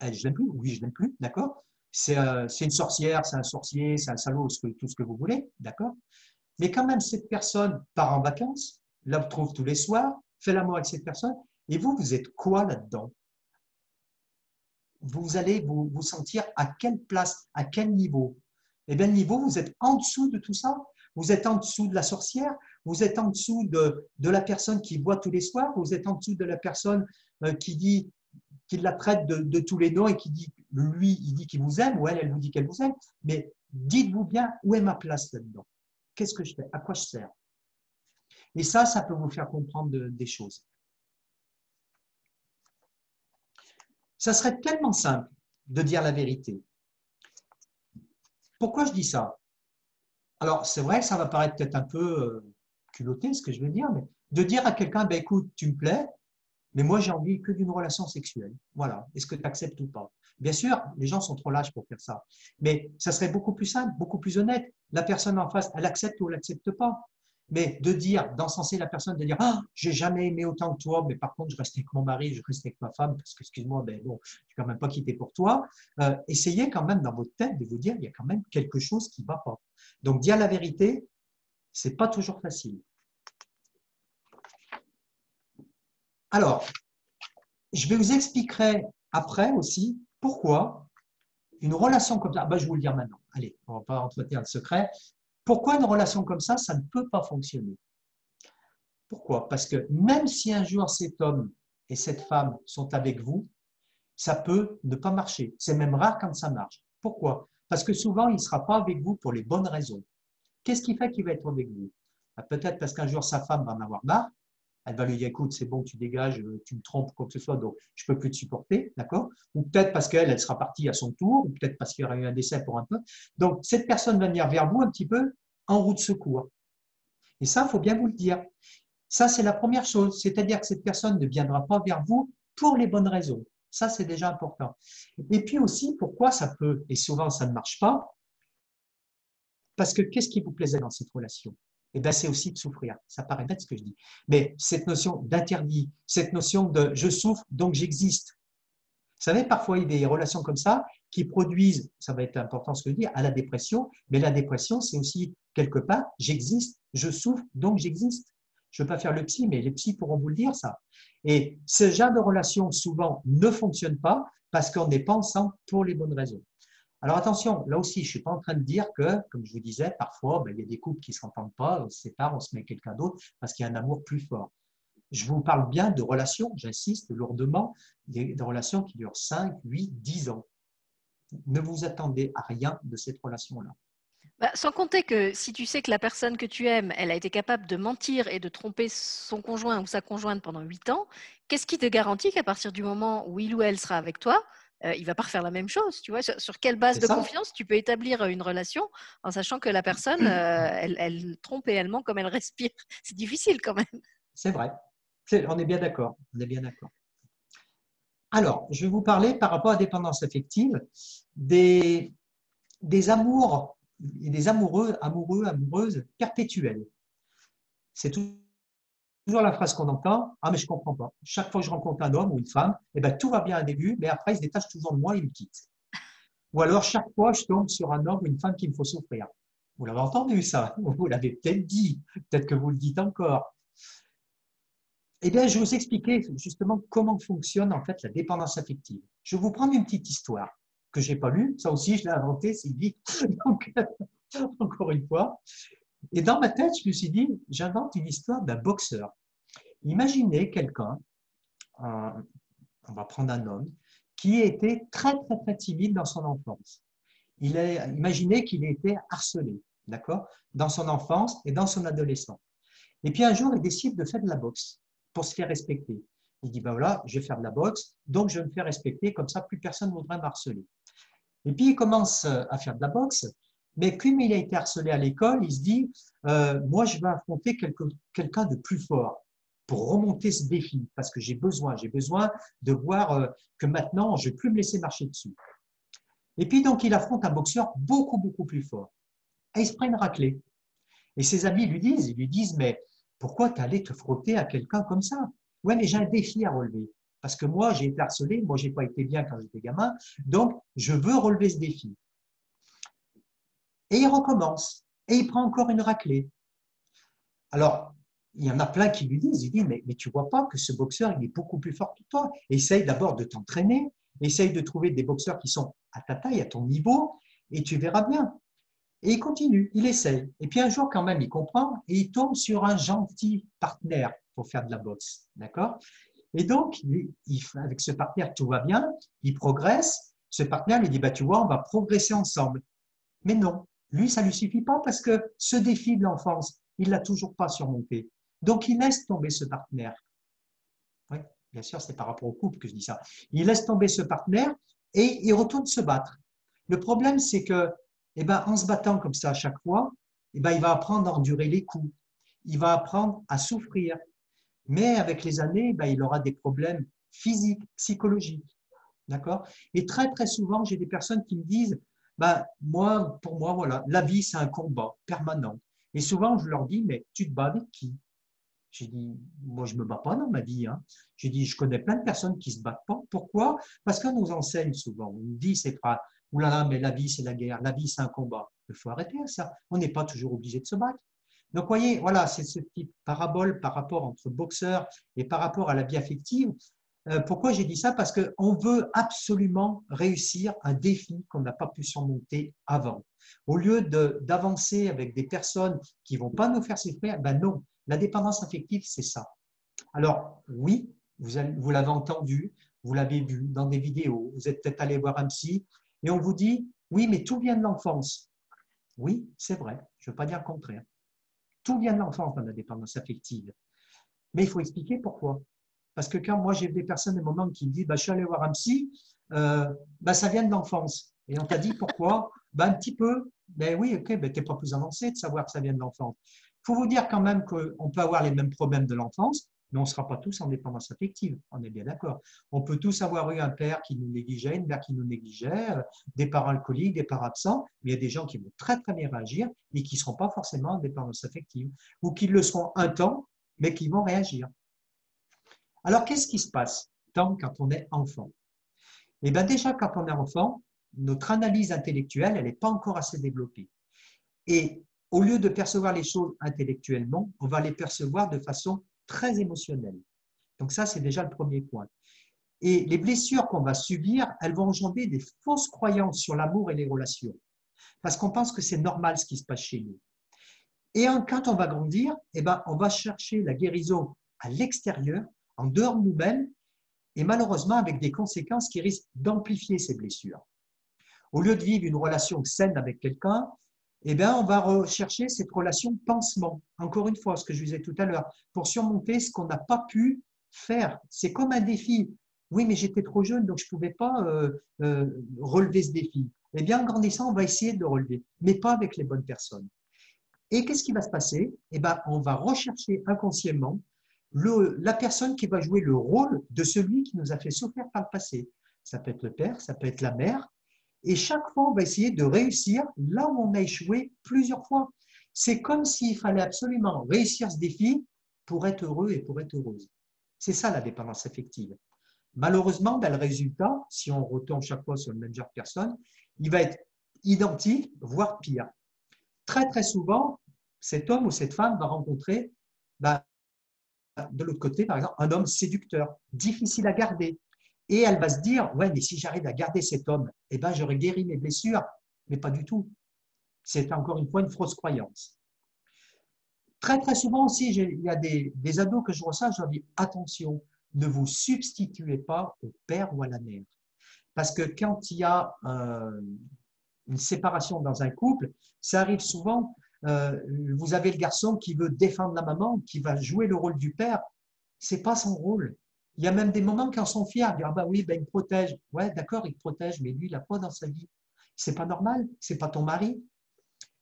Elle, je n'aime plus. Oui, je n'aime plus. D'accord? Euh, c'est une sorcière, c'est un sorcier, c'est un salaud, tout ce que vous voulez, d'accord? Mais quand même, cette personne part en vacances, la trouve tous les soirs, fait l'amour avec cette personne, et vous, vous êtes quoi là-dedans? Vous allez vous, sentir à quelle place, à quel niveau? Eh bien, niveau, vous êtes en dessous de tout ça vous êtes en dessous de la sorcière, vous êtes en dessous de, de la personne qui boit tous les soirs, vous êtes en dessous de la personne euh, qui dit qu'il la traite de, tous les noms et qui dit, lui, il dit qu'il vous aime, ou elle, elle vous dit qu'elle vous aime, mais dites-vous bien où est ma place là-dedans? Qu'est-ce que je fais? À quoi je sers? Et ça, ça peut vous faire comprendre des choses. Ça serait tellement simple de dire la vérité. Pourquoi je dis ça? Alors, c'est vrai que ça va paraître peut-être un peu euh, culotté, ce que je veux dire, mais de dire à quelqu'un, ben, écoute, tu me plais, mais moi, j'ai envie que d'une relation sexuelle. Voilà. Est-ce que tu acceptes ou pas? Bien sûr, les gens sont trop lâches pour faire ça. Mais ça serait beaucoup plus simple, beaucoup plus honnête. La personne en face, elle accepte ou elle n'accepte pas. Mais de dire, d'encenser la personne, de dire Ah, j'ai jamais aimé autant que toi, mais par contre, je reste avec mon mari, je reste avec ma femme, parce que, excuse-moi, ben bon, je suis quand même pas quitté pour toi. Euh, essayez quand même dans votre tête de vous dire il y a quand même quelque chose qui ne va pas. Donc, dire la vérité, c'est pas toujours facile. Alors, je vais vous expliquer après aussi pourquoi une relation comme ça, ben, je vais vous le dire maintenant, allez, on ne va pas entretenir le secret, pourquoi une relation comme ça, ça ne peut pas fonctionner? Pourquoi? Parce que même si un jour cet homme et cette femme sont avec vous, ça peut ne pas marcher. C'est même rare quand ça marche. Pourquoi? Parce que souvent, il ne sera pas avec vous pour les bonnes raisons. Qu'est-ce qui fait qu'il va être avec vous? Bah, Peut-être parce qu'un jour, sa femme va en avoir marre. Elle va lui dire, écoute, c'est bon, tu dégages, euh, tu me trompes, quoi que ce soit, donc je ne peux plus te supporter, d'accord? Ou peut-être parce qu'elle, elle sera partie à son tour, ou peut-être parce qu'il y aura eu un décès pour un peu. Donc, cette personne va venir vers vous un petit peu en route secours. Et ça, il faut bien vous le dire. Ça, c'est la première chose. C'est-à-dire que cette personne ne viendra pas vers vous pour les bonnes raisons. Ça, c'est déjà important. Et puis aussi, pourquoi ça peut, et souvent ça ne marche pas, parce que qu'est-ce qui vous plaisait dans cette relation? Eh bien, c'est aussi de souffrir. Ça paraît bête ce que je dis. Mais cette notion d'interdit, cette notion de je souffre, donc j'existe. Vous savez, parfois, il y a des relations comme ça qui produisent, ça va être important ce que je dis, à la dépression. Mais la dépression, c'est aussi quelque part, j'existe, je souffre, donc j'existe. Je ne veux pas faire le psy, mais les psys pourront vous le dire, ça. Et ce genre de relation, souvent, ne fonctionne pas parce qu'on n'est pas ensemble pour les bonnes raisons. Alors attention, là aussi, je ne suis pas en train de dire que, comme je vous disais, parfois, ben, il y a des couples qui ne s'entendent pas, on se sépare, on se met quelqu'un d'autre parce qu'il y a un amour plus fort. Je vous parle bien de relations, j'insiste lourdement, des, relations qui durent 5, 8, 10 ans. Ne vous attendez à rien de cette relation-là. Bah, sans compter que si tu sais que la personne que tu aimes, elle a été capable de mentir et de tromper son conjoint ou sa conjointe pendant 8 ans, qu'est-ce qui te garantit qu'à partir du moment où il ou elle sera avec toi, euh, il va pas refaire la même chose Tu vois, sur, quelle base de confiance tu peux établir une relation en sachant que la personne, euh, elle, trompe et elle ment comme elle respire? C'est difficile quand même. C'est vrai. on est bien d'accord. On est bien d'accord. Alors, je vais vous parler par rapport à la dépendance affective des, des amours des amoureux, amoureux, amoureuses perpétuelles. C'est toujours la phrase qu'on entend. Ah, mais je comprends pas. Chaque fois que je rencontre un homme ou une femme, eh ben, tout va bien au début, mais après, il se détache toujours de moi et il me quitte. Ou alors, chaque fois, je tombe sur un homme ou une femme qui me faut souffrir. Vous l'avez entendu, ça. Vous l'avez peut-être dit. Peut-être que vous le dites encore. Eh bien, je vais vous expliquer justement comment fonctionne en fait la dépendance affective. Je vais vous prendre une petite histoire que j'ai pas lu. Ça aussi, je l'ai inventé, c'est vite. Donc, encore une fois. Et dans ma tête, je me suis dit, j'invente une histoire d'un boxeur. Imaginez quelqu'un, on va prendre un homme, qui était très, très, très timide dans son enfance. Il a, imaginez qu'il était harcelé, d'accord, dans son enfance et dans son adolescence. Et puis un jour, il décide de faire de la boxe pour se faire respecter. Il dit, ben voilà, je vais faire de la boxe, donc je vais me faire respecter, comme ça, plus personne ne voudra m'harceler. Et puis, il commence à faire de la boxe, mais comme il a été harcelé à l'école, il se dit, euh, moi, je vais affronter quelqu'un de plus fort pour remonter ce défi, parce que j'ai besoin, j'ai besoin de voir euh, que maintenant, je ne vais plus me laisser marcher dessus. Et puis, donc, il affronte un boxeur beaucoup, beaucoup plus fort. Et il se prend une. Et ses amis lui disent, ils lui disent, mais pourquoi tu allé te frotter à quelqu'un comme ça? Ouais, mais j'ai un défi à relever. Parce que moi, j'ai été harcelé, moi, j'ai pas été bien quand j'étais gamin, donc je veux relever ce défi. Et il recommence, et il prend encore une raclée. Alors, il y en a plein qui lui disent, il dit, mais, mais tu vois pas que ce boxeur, il est beaucoup plus fort que toi. Essaye d'abord de t'entraîner, essaye de trouver des boxeurs qui sont à ta taille, à ton niveau, et tu verras bien. Et il continue, il essaye. Et puis un jour, quand même, il comprend et il tombe sur un gentil partenaire pour faire de la boxe. D'accord? Et donc, avec ce partenaire, tout va bien, il progresse. Ce partenaire lui dit, bah, tu vois, on va progresser ensemble. Mais non, lui, ça ne lui suffit pas parce que ce défi de l'enfance, il ne l'a toujours pas surmonté. Donc, il laisse tomber ce partenaire. Oui, bien sûr, c'est par rapport au couple que je dis ça. Il laisse tomber ce partenaire et il retourne se battre. Le problème, c'est que, eh ben, en se battant comme ça à chaque fois, eh ben, il va apprendre à endurer les coups. Il va apprendre à souffrir. Mais avec les années, ben, il aura des problèmes physiques, psychologiques. D'accord? Et très, très souvent, j'ai des personnes qui me disent ben, moi, pour moi, voilà, la vie, c'est un combat permanent. Et souvent, je leur dis mais tu te bats avec qui? J'ai dit moi, je me bats pas dans ma vie. Hein. J'ai dit je connais plein de personnes qui se battent pas. Pourquoi? Parce qu'on nous enseigne souvent. On nous dit c'est pas oulala, mais la vie, c'est la guerre. La vie, c'est un combat. Il faut arrêter ça. On n'est pas toujours obligé de se battre. Donc, voyez, voilà, c'est ce type parabole par rapport entre boxeur et par rapport à la vie affective. Euh, pourquoi j'ai dit ça? Parce qu'on veut absolument réussir un défi qu'on n'a pas pu surmonter avant. Au lieu d'avancer avec des personnes qui vont pas nous faire souffrir, ben non, la dépendance affective, c'est ça. Alors, oui, vous, l'avez entendu, vous l'avez vu dans des vidéos, vous êtes peut-être allé voir un psy, et on vous dit, oui, mais tout vient de l'enfance. Oui, c'est vrai, je ne veux pas dire le contraire. Tout vient de l'enfance dans la dépendance affective. Mais il faut expliquer pourquoi. Parce que quand moi j'ai des personnes, des moments qui me disent bah, Je suis allé voir un psy, euh, bah, ça vient de l'enfance. Et on t'a dit pourquoi? Bah, Un petit peu. Ben oui, ok, ben, tu n'es pas plus avancé de savoir que ça vient de l'enfance. Il faut vous dire quand même qu'on peut avoir les mêmes problèmes de l'enfance, mais on ne sera pas tous en dépendance affective. On est bien d'accord. On peut tous avoir eu un père qui nous négligeait, une mère qui nous négligeait, des parents alcooliques, des parents absents, mais il y a des gens qui vont très très bien réagir et qui ne seront pas forcément en dépendance affective, ou qui le seront un temps, mais qui vont réagir. Alors, qu'est-ce qui se passe tant quand on est enfant? Eh bien, déjà, quand on est enfant, notre analyse intellectuelle, elle n'est pas encore assez développée. Et au lieu de percevoir les choses intellectuellement, on va les percevoir de façon très émotionnelle. Donc ça, c'est déjà le premier point. Et les blessures qu'on va subir, elles vont engendrer des fausses croyances sur l'amour et les relations. Parce qu'on pense que c'est normal ce qui se passe chez nous. Et quand on va grandir, eh ben, on va chercher la guérison à l'extérieur en dehors de nous-mêmes et malheureusement avec des conséquences qui risquent d'amplifier ces blessures. Au lieu de vivre une relation saine avec quelqu'un, eh bien, on va rechercher cette relation pansement. Encore une fois, ce que je disais tout à l'heure, pour surmonter ce qu'on n'a pas pu faire. C'est comme un défi. Oui, mais j'étais trop jeune, donc je ne pouvais pas euh, euh, relever ce défi. Eh bien, en grandissant, on va essayer de le relever, mais pas avec les bonnes personnes. Et qu'est-ce qui va se passer? Eh bien, on va rechercher inconsciemment la personne qui va jouer le rôle de celui qui nous a fait souffrir par le passé. Ça peut être le père, ça peut être la mère. Et chaque fois, on va essayer de réussir là où on a échoué plusieurs fois. C'est comme s'il fallait absolument réussir ce défi pour être heureux et pour être heureuse. C'est ça la dépendance affective. Malheureusement, ben, le résultat, si on retombe chaque fois sur le même genre de personne, il va être identique, voire pire. Très, très souvent, cet homme ou cette femme va rencontrer ben, de l'autre côté, par exemple, un homme séducteur, difficile à garder. Et elle va se dire, ouais, mais si j'arrive à garder cet homme, eh ben, j'aurai guéri mes blessures. Mais pas du tout. C'est encore une fois une fausse croyance. Très, très souvent aussi, il y a des, ados que je reçois, je leur dis, attention, ne vous substituez pas au père ou à la mère. Parce que quand il y a euh, une séparation dans un couple, ça arrive souvent euh, vous avez le garçon qui veut défendre la maman, qui va jouer le rôle du père. C'est pas son rôle. Il y a même des moments quand ils sont fiers, ah bah oui, ben, il protège. Ouais, d'accord, il protège, mais lui, il n'a pas dans sa vie? C'est pas normal. C'est pas ton mari.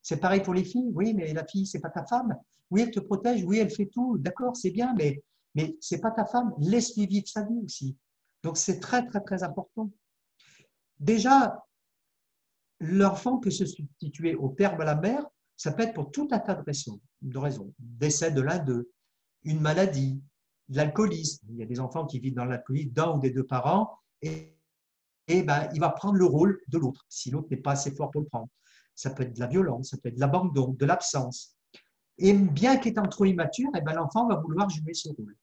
C'est pareil pour les filles. Oui, mais la fille, c'est pas ta femme. Oui, elle te protège. Oui, elle fait tout. D'accord, c'est bien, mais mais c'est pas ta femme. Laisse-lui vivre sa vie aussi. Donc c'est très très très important. Déjà, l'enfant peut se substituer au père ou à la mère ça peut être pour tout un tas de raisons. Décès de l'un d'eux, une maladie, l'alcoolisme. Il y a des enfants qui vivent dans l'alcoolisme d'un ou des deux parents et, ben, il va prendre le rôle de l'autre si l'autre n'est pas assez fort pour le prendre. Ça peut être de la violence, ça peut être de l'abandon, de l'absence. Et bien qu'étant trop immature, et ben, l'enfant va vouloir jouer ce rôle.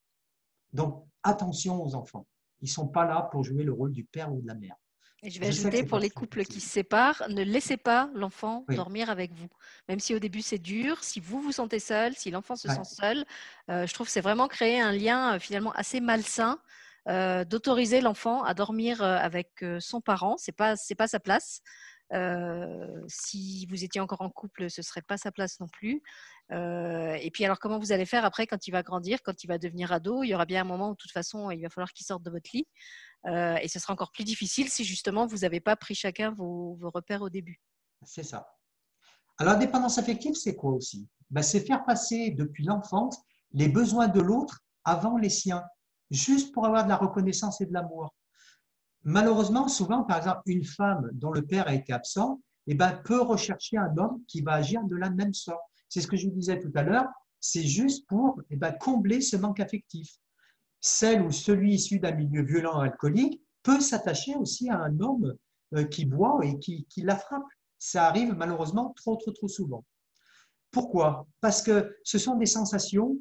Donc, attention aux enfants. Ils ne sont pas là pour jouer le rôle du père ou de la mère. Et je vais ajouter pour les couples qui se séparent, ne laissez pas l'enfant dormir avec vous. Même si au début c'est dur, si vous vous sentez seul, si l'enfant se sent seul, euh, je trouve que c'est vraiment créer un lien euh, finalement assez malsain euh, d'autoriser l'enfant à dormir avec son parent. C'est pas c'est pas sa place. Si vous étiez encore en couple, ce serait pas sa place non plus. et puis alors, comment vous allez faire après quand il va grandir, quand il va devenir ado? Il y aura bien un moment où, de toute façon, il va falloir qu'il sorte de votre lit. Et ce sera encore plus difficile si justement vous n'avez pas pris chacun vos, repères au début. C'est ça. Alors, dépendance affective, c'est quoi aussi? Ben, C'est faire passer depuis l'enfance les besoins de l'autre avant les siens, juste pour avoir de la reconnaissance et de l'amour. Malheureusement, souvent, par exemple, une femme dont le père a été absent eh ben, peut rechercher un homme qui va agir de la même sorte. C'est ce que je vous disais tout à l'heure, c'est juste pour eh ben, combler ce manque affectif celle ou celui issu d'un milieu violent alcoolique peut s'attacher aussi à un homme euh, qui boit et qui, la frappe. Ça arrive malheureusement trop, trop, trop souvent. Pourquoi? Parce que ce sont des sensations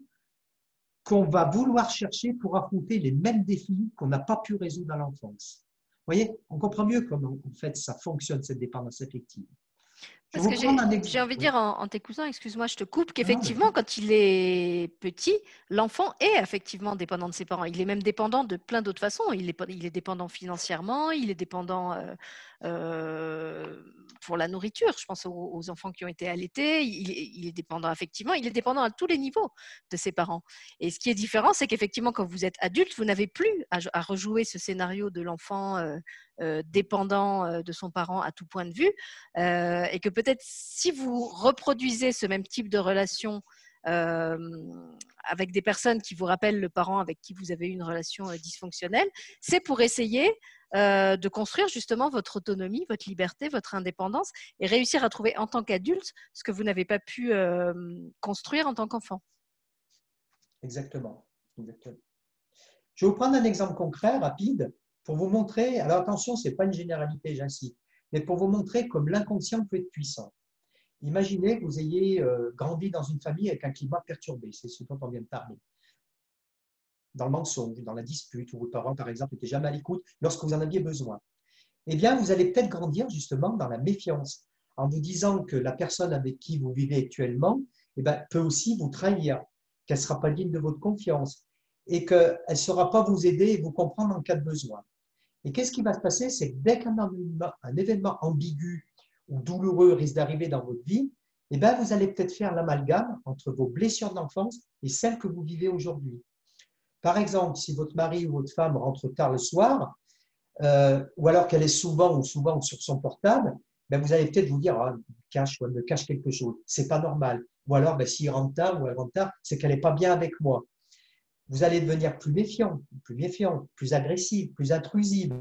qu'on va vouloir chercher pour affronter les mêmes défis qu'on n'a pas pu résoudre à l'enfance. Voyez, on comprend mieux comment en fait ça fonctionne cette dépendance affective. Parce que j'ai envie de dire en, en t'écoutant, excuse-moi, je te coupe, qu'effectivement, quand il est petit, l'enfant est effectivement dépendant de ses parents. Il est même dépendant de plein d'autres façons. Il est, il est dépendant financièrement, il est dépendant euh, euh, pour la nourriture. Je pense aux, enfants qui ont été allaités. Il, est dépendant effectivement. Il est dépendant à tous les niveaux de ses parents. Et ce qui est différent, c'est qu'effectivement, quand vous êtes adulte, vous n'avez plus à, rejouer ce scénario de l'enfant euh, dépendant de son parent à tout point de vue, et que peut-être si vous reproduisez ce même type de relation avec des personnes qui vous rappellent le parent avec qui vous avez eu une relation dysfonctionnelle, c'est pour essayer de construire justement votre autonomie, votre liberté, votre indépendance et réussir à trouver en tant qu'adulte ce que vous n'avez pas pu construire en tant qu'enfant. Exactement. Je vais vous prendre un exemple concret, rapide, pour vous montrer, alors attention, ce n'est pas une généralité, j'insiste, mais pour vous montrer comme l'inconscient peut être puissant. Imaginez que vous ayez euh, grandi dans une famille avec un climat perturbé, c'est ce dont on vient de parler. Dans le mensonge, dans la dispute, où vos parents, par exemple, n'étaient jamais à l'écoute lorsque vous en aviez besoin. Eh bien, vous allez peut-être grandir justement dans la méfiance, en vous disant que la personne avec qui vous vivez actuellement eh bien, peut aussi vous trahir, qu'elle ne sera pas digne de votre confiance et qu'elle ne saura pas vous aider et vous comprendre en cas de besoin. Et qu'est-ce qui va se passer? C'est que dès qu'un un événement ambigu ou douloureux risque d'arriver dans votre vie, eh bien, vous allez peut-être faire l'amalgame entre vos blessures d'enfance et celles que vous vivez aujourd'hui. Par exemple, si votre mari ou votre femme rentre tard le soir, euh, ou alors qu'elle est souvent ou souvent sur son portable, ben vous allez peut-être vous dire, ah, elle me cache quelque chose. C'est pas normal. Ou alors, ben, s'il rentre tard ou elle rentre tard, c'est qu'elle n'est pas bien avec moi. Vous allez devenir plus méfiant, plus méfiant, plus agressif, plus intrusive.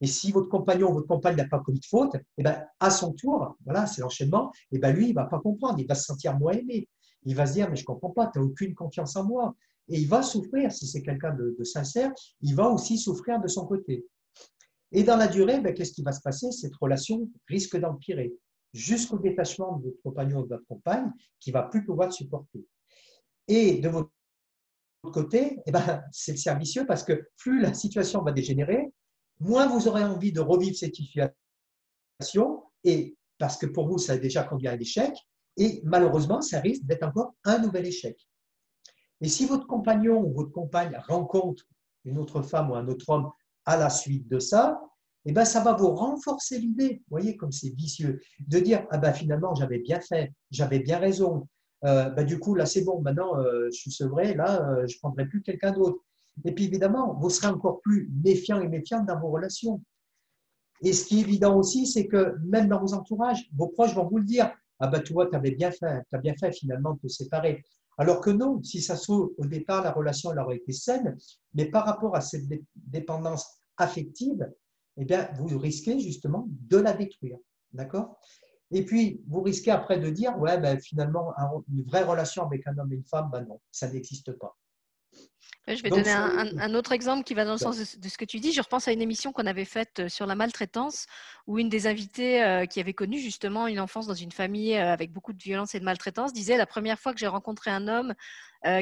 Et si votre compagnon ou votre compagne n'a pas commis de faute, eh ben, à son tour, voilà, c'est l'enchaînement, et eh ben, lui, il ne va pas comprendre, il va se sentir moins aimé. Il va se dire, mais je ne comprends pas, tu n'as aucune confiance en moi. Et il va souffrir, si c'est quelqu'un de, sincère, il va aussi souffrir de son côté. Et dans la durée, ben, qu'est-ce qui va se passer? Cette relation risque d'empirer jusqu'au détachement de votre compagnon ou de votre compagne qui va plus pouvoir supporter. Et de votre côté, eh ben, c'est servicieux parce que plus la situation va dégénérer, moins vous aurez envie de revivre cette situation, et parce que pour vous, ça a déjà conduit à un échec, et malheureusement, ça risque d'être encore un nouvel échec. Et si votre compagnon ou votre compagne rencontre une autre femme ou un autre homme à la suite de ça, eh ben, ça va vous renforcer l'idée, vous voyez comme c'est vicieux, de dire ah ben, finalement j'avais bien fait, j'avais bien raison, euh, ben, du coup là c'est bon, maintenant euh, je suis sevré, là euh, je ne prendrai plus quelqu'un d'autre. Et puis évidemment, vous serez encore plus méfiant et méfiante dans vos relations. Et ce qui est évident aussi, c'est que même dans vos entourages, vos proches vont vous le dire Ah ben toi, tu avais bien fait, tu as bien fait finalement de te séparer. Alors que non, si ça se trouve, au départ, la relation elle aurait été saine, mais par rapport à cette dépendance affective, eh bien, vous risquez justement de la détruire. D'accord? Et puis, vous risquez après de dire Ouais, ben, finalement, une vraie relation avec un homme et une femme, ben non, ça n'existe pas. Je vais donner un, autre exemple qui va dans le sens de, ce que tu dis. Je repense à une émission qu'on avait faite euh, sur la maltraitance, où une des invitées euh, qui avait connu justement une enfance dans une famille euh, avec beaucoup de violence et de maltraitance disait la première fois que j'ai rencontré un homme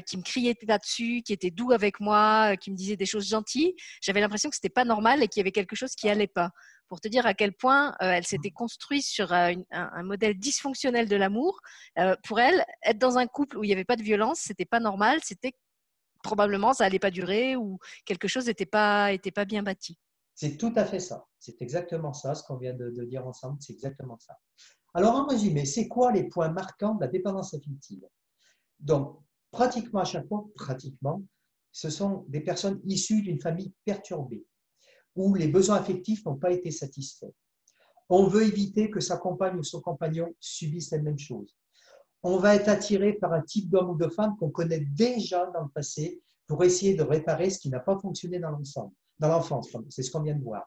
qui me criait là-dessus, qui était doux avec moi, qui me disait des choses gentilles, j'avais l'impression que c'était pas normal et qu'il y avait quelque chose qui allait pas. Pour te dire à quel point elle s'était construite sur un, un, modèle dysfonctionnel de l'amour. pour elle, être dans un couple où il n'y avait pas de violence, c'était pas normal, c'était probablement ça n'allait pas durer ou quelque chose n'était pas, était pas bien bâti. C'est tout à fait ça. C'est exactement ça, ce qu'on vient de, dire ensemble, c'est exactement ça. Alors en résumé, c'est quoi les points marquants de la dépendance affective? Donc, pratiquement à chaque fois, pratiquement, ce sont des personnes issues d'une famille perturbée, où les besoins affectifs n'ont pas été satisfaits. On veut éviter que sa compagne ou son compagnon subisse la même chose on va être attiré par un type d'homme ou de femme qu'on connaît déjà dans le passé pour essayer de réparer ce qui n'a pas fonctionné dans l'ensemble, dans l'enfance. C'est ce qu'on vient de voir.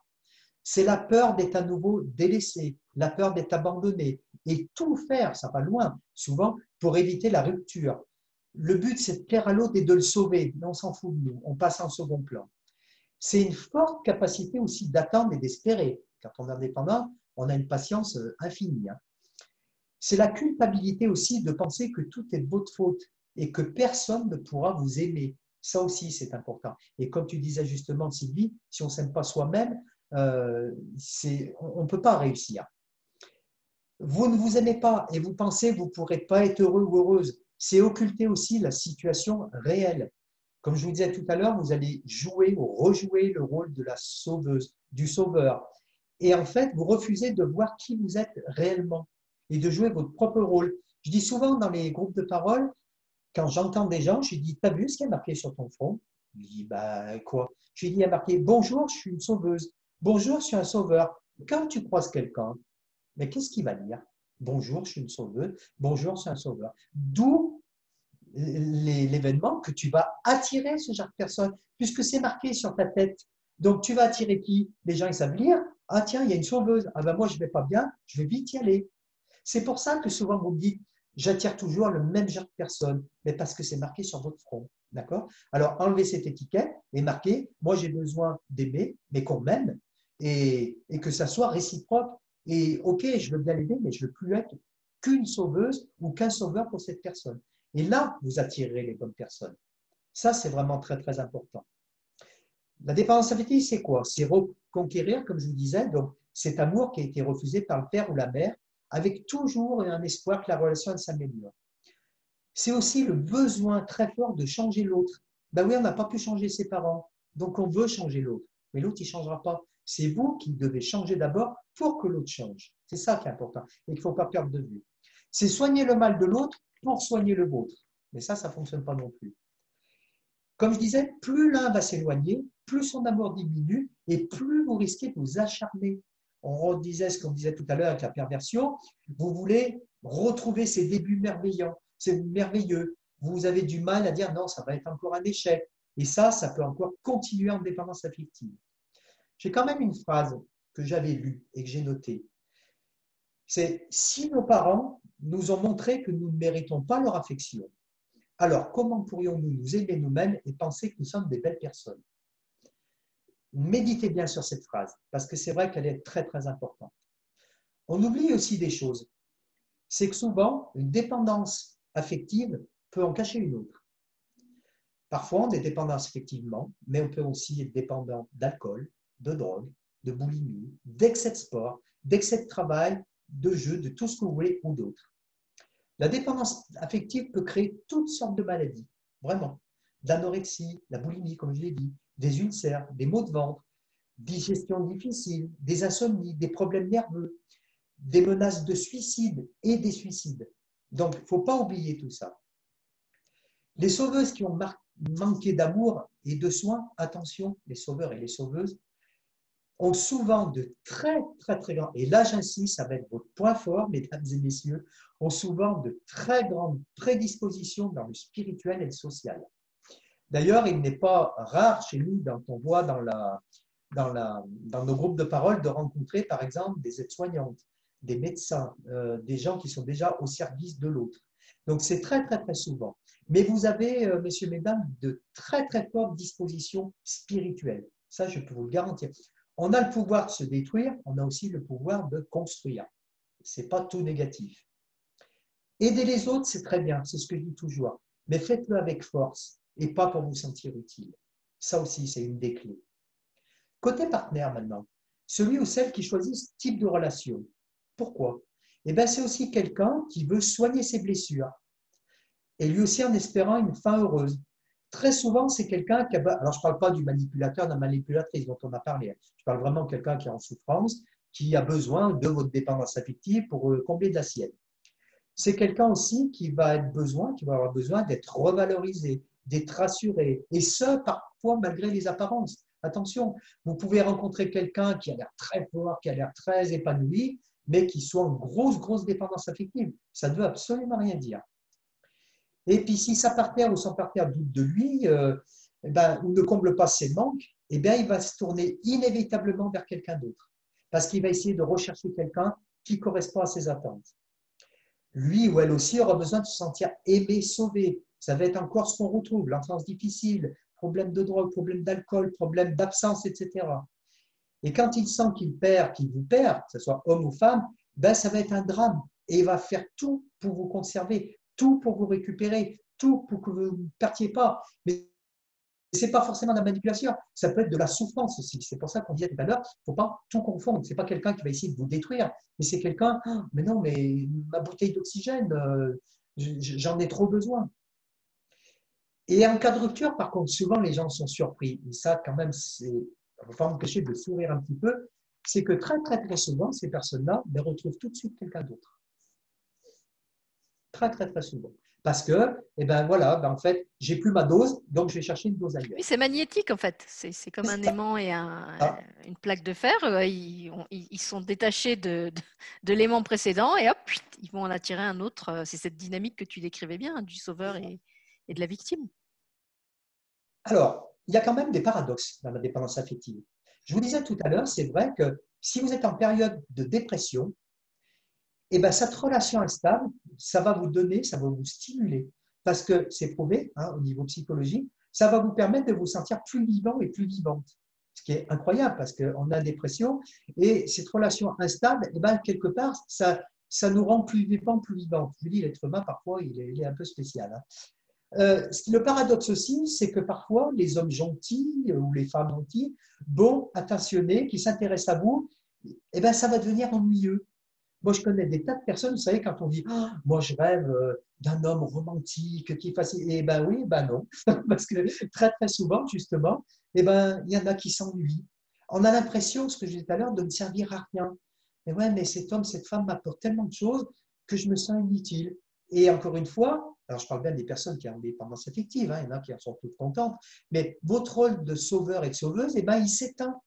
C'est la peur d'être à nouveau délaissé, la peur d'être abandonné et tout faire, ça va loin, souvent, pour éviter la rupture. Le but, c'est de plaire à l'autre et de le sauver. On s'en fout de nous, on passe en second plan. C'est une forte capacité aussi d'attendre et d'espérer. Quand on est indépendant, on a une patience euh, infinie. Hein. C'est la culpabilité aussi de penser que tout est de votre faute et que personne ne pourra vous aimer. Ça aussi, c'est important. Et comme tu disais justement, Sylvie, si on ne s'aime pas soi-même, euh, on ne peut pas réussir. Vous ne vous aimez pas et vous pensez que vous ne pourrez pas être heureux ou heureuse. C'est occulter aussi la situation réelle. Comme je vous disais tout à l'heure, vous allez jouer ou rejouer le rôle de la sauveuse, du sauveur. Et en fait, vous refusez de voir qui vous êtes réellement et de jouer votre propre rôle. Je dis souvent dans les groupes de parole, quand j'entends des gens, je dis T'as vu ce qui est marqué sur ton front? Je dis Bah quoi? Je dis Il y a marqué Bonjour, je suis une sauveuse. Bonjour, je suis un sauveur. Quand tu croises quelqu'un, mais qu'est-ce qu'il va dire? Bonjour, je suis une sauveuse. Bonjour, suis un sauveur. D'où l'événement que tu vas attirer ce genre de personne, puisque c'est marqué sur ta tête. Donc, tu vas attirer qui? Les gens, ils savent lire. Ah, tiens, il y a une sauveuse. Ah, ben moi, je ne vais pas bien, je vais vite y aller. C'est pour ça que souvent, vous me dites J'attire toujours le même genre de personne, mais parce que c'est marqué sur votre front. D'accord? Alors, enlevez cette étiquette et marquez Moi, j'ai besoin d'aimer, mais qu'on m'aime et, et que ça soit réciproque et ok, je veux bien l'aider, mais je ne veux plus être qu'une sauveuse ou qu'un sauveur pour cette personne. Et là, vous attirerez les bonnes personnes. Ça, c'est vraiment très, très important. La dépendance affective, c'est quoi? C'est reconquérir, comme je vous disais, donc cet amour qui a été refusé par le père ou la mère, avec toujours un espoir que la relation s'améliore. C'est aussi le besoin très fort de changer l'autre. Ben oui, on n'a pas pu changer ses parents, donc on veut changer l'autre. Mais l'autre, il ne changera pas. C'est vous qui devez changer d'abord pour que l'autre change. C'est ça qui est important et qu'il ne faut pas perdre de vue. C'est soigner le mal de l'autre pour soigner le vôtre. Mais ça, ça ne fonctionne pas non plus. Comme je disais, plus l'un va s'éloigner, plus son amour diminue et plus vous risquez de vous acharner. On redisait ce qu'on disait tout à l'heure avec la perversion. Vous voulez retrouver ces débuts merveillants, c'est merveilleux. Vous avez du mal à dire non, ça va être encore un échec. Et ça, ça peut encore continuer en dépendance affective. J'ai quand même une phrase que j'avais lue et que j'ai notée. C'est si nos parents nous ont montré que nous ne méritons pas leur affection, alors comment pourrions-nous nous aimer nous-mêmes et penser que nous sommes des belles personnes? Méditez bien sur cette phrase, parce que c'est vrai qu'elle est très très importante. On oublie aussi des choses. C'est que souvent, une dépendance affective peut en cacher une autre. Parfois, on est dépendant affectivement, mais on peut aussi être dépendant d'alcool, de drogue, de boulimie, d'excès de sport, d'excès de travail, de jeu, de tout ce que vous voulez ou d'autres. La dépendance affective peut créer toutes sortes de maladies, vraiment. L'anorexie, la boulimie, comme je l'ai dit, des ulcères, des maux de ventre, digestion difficile, des insomnies, des problèmes nerveux, des menaces de suicide et des suicides. Donc, il ne faut pas oublier tout ça. Les sauveuses qui ont manqué d'amour et de soins, attention, les sauveurs et les sauveuses, ont souvent de très, très, très grands, et là j'insiste, ça va être votre point fort, mesdames et messieurs, ont souvent de très grandes prédispositions dans le spirituel et le social. D'ailleurs, il n'est pas rare chez nous, quand on voit dans, la, dans, la, dans nos groupes de parole, de rencontrer par exemple des aides-soignantes, des médecins, euh, des gens qui sont déjà au service de l'autre. Donc c'est très, très, très souvent. Mais vous avez, euh, messieurs, mesdames, de très, très fortes dispositions spirituelles. Ça, je peux vous le garantir. On a le pouvoir de se détruire, on a aussi le pouvoir de construire. Ce n'est pas tout négatif. Aider les autres, c'est très bien, c'est ce que je dis toujours. Mais faites-le avec force et pas pour vous sentir utile. Ça aussi, c'est une des clés. Côté partenaire maintenant, celui ou celle qui choisit ce type de relation. Pourquoi? Eh bien, c'est aussi quelqu'un qui veut soigner ses blessures et lui aussi en espérant une fin heureuse. Très souvent, c'est quelqu'un qui a. Alors, je ne parle pas du manipulateur, de la manipulatrice dont on a parlé. Je parle vraiment de quelqu'un qui est en souffrance, qui a besoin de votre dépendance affective pour euh, combler de la sienne. C'est quelqu'un aussi qui va, qui va avoir besoin d'être revalorisé, d'être rassuré, et ce, parfois malgré les apparences. Attention, vous pouvez rencontrer quelqu'un qui a l'air très fort, qui a l'air très épanoui, mais qui soit en grosse, grosse dépendance affective. Ça ne veut absolument rien dire. Et puis, si sa partenaire ou son partenaire doute de lui, euh, eh ben, ou ne comble pas ses manques, eh bien, il va se tourner inévitablement vers quelqu'un d'autre. Parce qu'il va essayer de rechercher quelqu'un qui correspond à ses attentes. Lui ou elle aussi aura besoin de se sentir aimé, sauvé. Ça va être encore ce qu'on retrouve, l'enfance difficile, problème de drogue, problème d'alcool, problème d'absence, etc. Et quand il sent qu'il perd, qu'il vous perd, que ce soit homme ou femme, ben ça va être un drame. Et il va faire tout pour vous conserver, tout pour vous récupérer, tout pour que vous ne partiez pas. Mais ce n'est pas forcément de la manipulation, ça peut être de la souffrance aussi. C'est pour ça qu'on disait tout à l'heure, il ne faut pas tout confondre. Ce n'est pas quelqu'un qui va essayer de vous détruire, mais c'est quelqu'un, ah, mais non, mais ma bouteille d'oxygène, euh, j'en ai trop besoin. Et en cas de rupture, par contre, souvent les gens sont surpris. Et ça, quand même, c'est, ne pas m'empêcher de sourire un petit peu, c'est que très, très, très souvent, ces personnes-là retrouvent tout de suite quelqu'un d'autre. Très, très, très souvent. Parce que, eh ben voilà, ben en fait, j'ai plus ma dose, donc je vais chercher une dose ailleurs. Oui, c'est magnétique en fait. C'est comme un aimant et ah. une plaque de fer. Euh, ils, ils sont détachés de, de, l'aimant précédent et hop, ils vont en attirer un autre. Euh, c'est cette dynamique que tu décrivais bien, hein, du sauveur et, et de la victime. Alors, il y a quand même des paradoxes dans la dépendance affective. Je vous disais tout à l'heure, c'est vrai que si vous êtes en période de dépression, eh ben, cette relation instable, ça va vous donner, ça va vous stimuler. Parce que c'est prouvé hein, au niveau psychologique, ça va vous permettre de vous sentir plus vivant et plus vivante. Ce qui est incroyable parce qu'on a dépression et cette relation instable, eh ben, quelque part, ça, ça nous rend plus vivants, plus vivantes. Je vous dis, l'être humain, parfois, il est, il est un peu spécial. Hein. Euh, le paradoxe aussi, c'est que parfois, les hommes gentils ou les femmes gentilles, bons, attentionnés, qui s'intéressent à vous, eh ben, ça va devenir ennuyeux. Moi, je connais des tas de personnes, vous savez, quand on dit ah, Moi, je rêve euh, d'un homme romantique qui fasse. Eh bien, oui, ben non. Parce que très, très souvent, justement, eh ben, il y en a qui s'ennuient. On a l'impression, ce que je disais tout à l'heure, de ne servir à rien. Mais ouais, mais cet homme, cette femme m'apporte tellement de choses que je me sens inutile. Et encore une fois, alors je parle bien des personnes qui ont des tendances affectives, hein, il y en a qui en sont toutes contentes, mais votre rôle de sauveur et de sauveuse, eh ben, il s'éteint.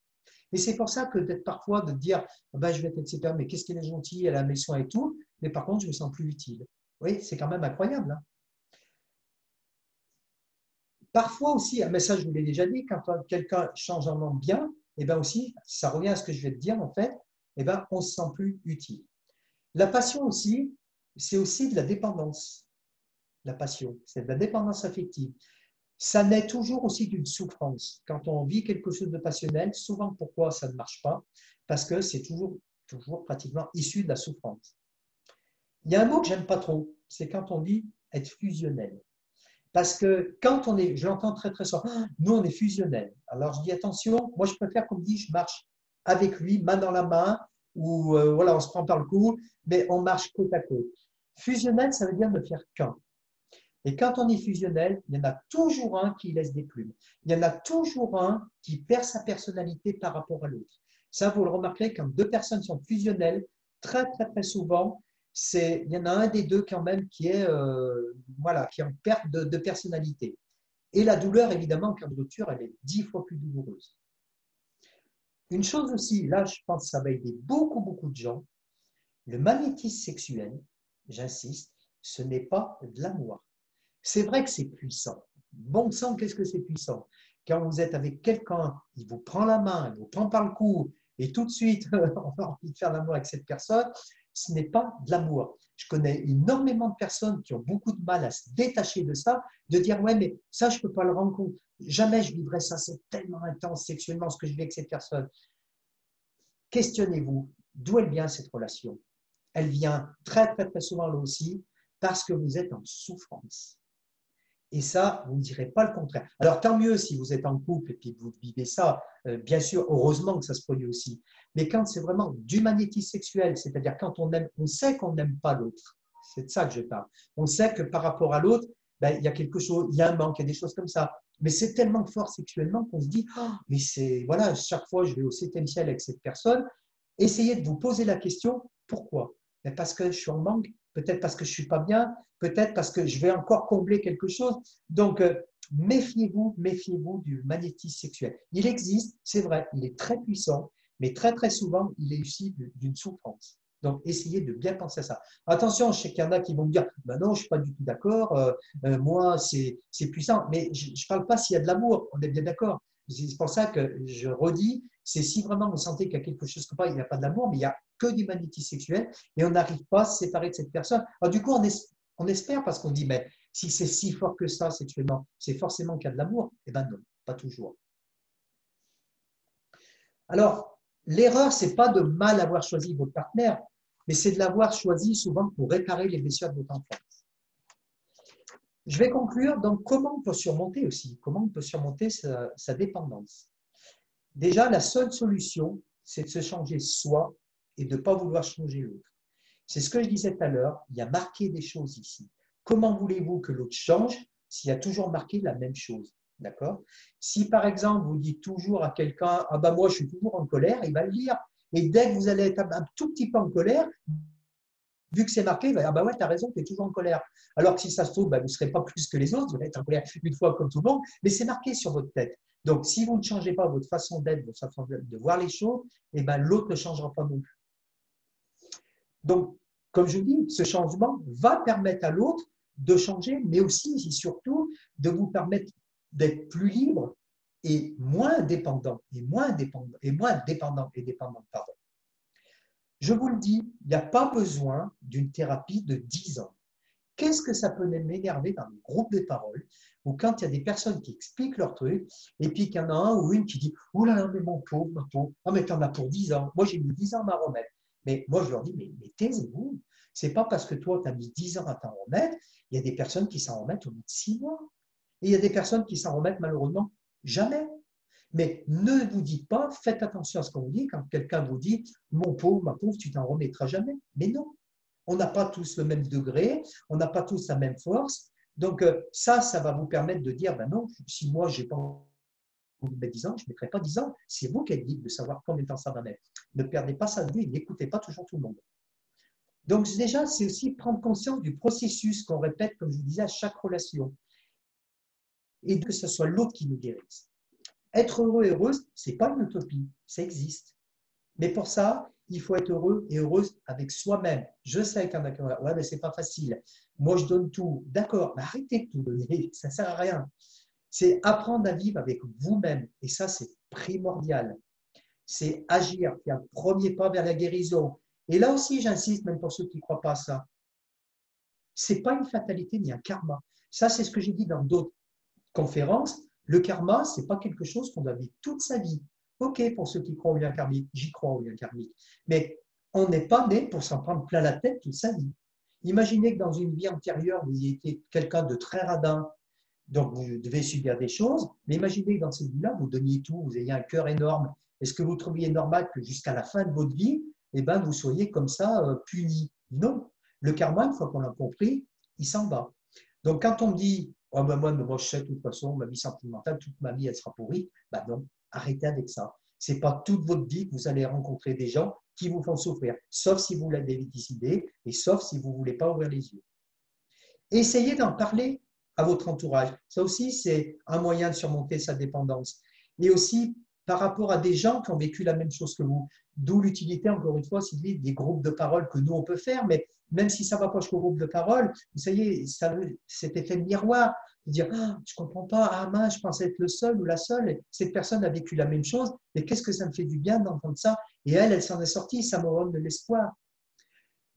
Et c'est pour ça que d'être parfois de dire ah ben, je vais être etc., mais qu'est-ce qu'elle est gentille, elle a mes soins et tout, mais par contre, je me sens plus utile. Oui, c'est quand même incroyable. Hein. Parfois aussi, mais ça je vous l'ai déjà dit, quand quelqu'un change en bien, et eh ben aussi, ça revient à ce que je vais te dire en fait, eh ben on se sent plus utile. La passion aussi, c'est aussi de la dépendance. La passion, c'est de la dépendance affective ça naît toujours aussi d'une souffrance. Quand on vit quelque chose de passionnel, souvent pourquoi ça ne marche pas? Parce que c'est toujours, toujours pratiquement issu de la souffrance. Il y a un mot que j'aime pas trop, c'est quand on dit être fusionnel. Parce que quand on est, je l'entends très très souvent, ah, nous on est fusionnel. Alors je dis attention, moi je préfère qu'on me dise je marche avec lui, main dans la main, ou euh, voilà, on se prend par le cou, mais on marche côte à côte. Fusionnel, ça veut dire ne faire qu'un. Et quand on est fusionnel, il y en a toujours un qui laisse des plumes. Il y en a toujours un qui perd sa personnalité par rapport à l'autre. Ça, vous le remarquerez, quand deux personnes sont fusionnelles, très, très, très souvent, c'est, il y en a un des deux quand même qui est, euh, voilà, qui en perte de, personnalité. Et la douleur, évidemment, en rupture, elle est dix fois plus douloureuse. Une chose aussi, là, je pense que ça va aider beaucoup, beaucoup de gens. Le magnétisme sexuel, j'insiste, ce n'est pas de l'amour. C'est vrai que c'est puissant. Bon sang, qu'est-ce que c'est puissant? Quand vous êtes avec quelqu'un, il vous prend la main, il vous prend par le cou, et tout de suite, on a envie de faire l'amour avec cette personne, ce n'est pas de l'amour. Je connais énormément de personnes qui ont beaucoup de mal à se détacher de ça, de dire ouais, mais ça, je ne peux pas le rendre compte. Jamais je vivrai ça, c'est tellement intense sexuellement ce que je vis avec cette personne. Questionnez-vous, d'où elle vient cette relation? Elle vient très, très, très souvent là aussi parce que vous êtes en souffrance. Et ça, vous ne direz pas le contraire. Alors, tant mieux si vous êtes en couple et puis vous vivez ça. Euh, bien sûr, heureusement que ça se produit aussi. Mais quand c'est vraiment du magnétisme sexuel, c'est-à-dire quand on aime, on sait qu'on n'aime pas l'autre. C'est de ça que je parle. On sait que par rapport à l'autre, ben, il y a quelque chose, il y a un manque, il y a des choses comme ça. Mais c'est tellement fort sexuellement qu'on se dit, oh, mais c'est, voilà, chaque fois je vais au septième ciel avec cette personne. Essayez de vous poser la question, pourquoi? Mais Parce que je suis en manque, peut-être parce que je suis pas bien, peut-être parce que je vais encore combler quelque chose. Donc, euh, méfiez-vous, méfiez-vous du magnétisme sexuel. Il existe, c'est vrai, il est très puissant, mais très très souvent, il est issu d'une souffrance. Donc, essayez de bien penser à ça. Attention, je sais qu'il y en a qui vont me dire ben non, je ne suis pas du tout d'accord, euh, euh, moi, c'est puissant. Mais je ne parle pas s'il y a de l'amour, on est bien d'accord. C'est pour ça que je redis c'est si vraiment vous sentez qu'il y a quelque chose comme pas, il n'y a pas d'amour, mais il n'y a que du magnétisme sexuel et on n'arrive pas à se séparer de cette personne. Alors, du coup, on, espère parce qu'on dit, mais si c'est si fort que ça sexuellement, c'est forcément qu'il y a de l'amour. Eh bien non, pas toujours. Alors, l'erreur, c'est pas de mal avoir choisi votre partenaire, mais c'est de l'avoir choisi souvent pour réparer les blessures de votre enfance. Je vais conclure. Donc, comment on peut surmonter aussi? Comment on peut surmonter sa, dépendance? Déjà, la seule solution, c'est de se changer soi et de ne pas vouloir changer l'autre. C'est ce que je disais tout à l'heure. Il y a marqué des choses ici. Comment voulez-vous que l'autre change s'il y a toujours marqué la même chose D'accord? Si par exemple, vous dites toujours à quelqu'un Ah ben moi, je suis toujours en colère, il va le dire. Et dès que vous allez être un tout petit peu en colère, vu que c'est marqué, il va dire Ah ben ouais, tu as raison, tu es toujours en colère. Alors que si ça se trouve, ben, vous ne serez pas plus que les autres, vous allez être en colère une fois comme tout le monde, mais c'est marqué sur votre tête. Donc, si vous ne changez pas votre façon d'être, votre façon de voir les choses, eh ben, l'autre ne changera pas non plus. Donc, comme je vous dis, ce changement va permettre à l'autre de changer, mais aussi et surtout de vous permettre d'être plus libre et moins dépendant, et moins dépendant, et moins dépendant et dépendant, pardon. Je vous le dis, il n'y a pas besoin d'une thérapie de 10 ans. Qu'est-ce que ça peut m'énerver dans les groupes de parole ou quand il y a des personnes qui expliquent leur truc et puis qu'il y en a un ou une qui dit Oh là là, mais mon pauvre, ma pauvre, ah, mais t'en as pour 10 ans. Moi, j'ai mis 10 ans à m'en remettre. Mais moi, je leur dis Mais, mais taisez-vous. C'est pas parce que toi, tu as mis 10 ans à t'en remettre, il y a des personnes qui s'en remettent au bout de 6 mois. Et il y a des personnes qui s'en remettent malheureusement jamais. Mais ne vous dites pas, faites attention à ce qu'on vous dit quand quelqu'un vous dit Mon pauvre, ma pauvre, tu t'en remettras jamais. Mais non, on n'a pas tous le même degré, on n'a pas tous la même force. Donc euh, ça, ça va vous permettre de dire Ben non, si moi, je n'ai pas envie de mettre 10 ans, je ne mettrai pas 10 ans. C'est vous qui êtes libre de savoir combien de temps ça va mettre. Ne perdez pas ça de vue, n'écoutez pas toujours tout le monde. Donc déjà, c'est aussi prendre conscience du processus qu'on répète, comme je vous disais, à chaque relation. Et que ce soit l'autre qui nous guérisse. Être heureux et heureuse, ce n'est pas une utopie, ça existe. Mais pour ça, il faut être heureux et heureuse avec soi-même. Je sais qu'il y en ouais, mais c'est pas facile. Moi, je donne tout. D'accord, mais arrêtez de tout donner, ça ne sert à rien. C'est apprendre à vivre avec vous-même. Et ça, c'est primordial. C'est agir, faire un premier pas vers la guérison. Et là aussi, j'insiste, même pour ceux qui ne croient pas à ça, ce n'est pas une fatalité ni un karma. Ça, c'est ce que j'ai dit dans d'autres conférences. Le karma, ce n'est pas quelque chose qu'on doit vivre toute sa vie. OK, pour ceux qui croient au lien karmique, j'y crois au lien karmique. Mais on n'est pas né pour s'en prendre plein la tête toute sa vie. Imaginez que dans une vie antérieure, vous étiez quelqu'un de très radin, donc vous devez subir des choses, mais imaginez que dans cette vie-là, vous donniez tout, vous ayez un cœur énorme. Est-ce que vous trouviez normal que jusqu'à la fin de votre vie, eh ben, vous soyez comme ça euh, puni? Non. Le karma, une fois qu'on l'a compris, il s'en va. Donc, quand on dit, oh ben moi, moi, je sais de toute façon, ma vie sentimentale, toute ma vie, elle sera pourrie, ben non, arrêtez avec ça. Ce n'est pas toute votre vie que vous allez rencontrer des gens qui vous font souffrir, sauf si vous l'avez décidé et sauf si vous voulez pas ouvrir les yeux. Essayez d'en parler à votre entourage. Ça aussi, c'est un moyen de surmonter sa dépendance. Et aussi, par rapport à des gens qui ont vécu la même chose que vous. D'où l'utilité, encore une fois, Sylvie, des groupes de parole que nous, on peut faire, mais même si ça ne va pas jusqu'au groupe de parole, vous savez, ça, cet effet de miroir, de dire ah, Je comprends pas, ah mince, je pensais être le seul ou la seule, cette personne a vécu la même chose, mais qu'est-ce que ça me fait du bien d'entendre ça? Et elle, elle s'en est sortie, ça me donne de l'espoir.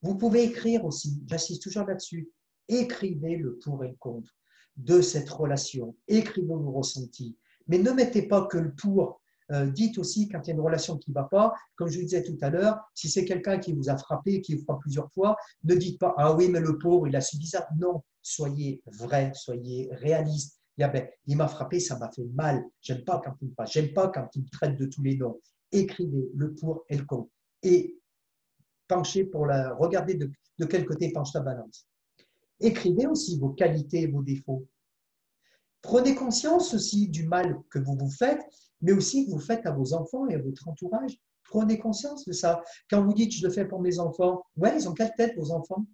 Vous pouvez écrire aussi, j'insiste toujours là-dessus, écrivez le pour et le contre de cette relation, écrivez vos ressentis, mais ne mettez pas que le pour euh, dites aussi quand il y a une relation qui ne va pas, comme je vous disais tout à l'heure, si c'est quelqu'un qui vous a frappé, qui vous frappe plusieurs fois, ne dites pas Ah oui, mais le pauvre, il a subi ça. Non, soyez vrai, soyez réaliste. Ben, il m'a frappé, ça m'a fait mal. J'aime pas quand il me pas quand il me traite de tous les noms. Écrivez le pour et le contre. Et penchez pour la. Regardez de, de quel côté penche la balance. Écrivez aussi vos qualités et vos défauts. Prenez conscience aussi du mal que vous vous faites mais aussi que vous faites à vos enfants et à votre entourage. Prenez conscience de ça. Quand vous dites je le fais pour mes enfants, ouais, ils ont quelle tête vos enfants?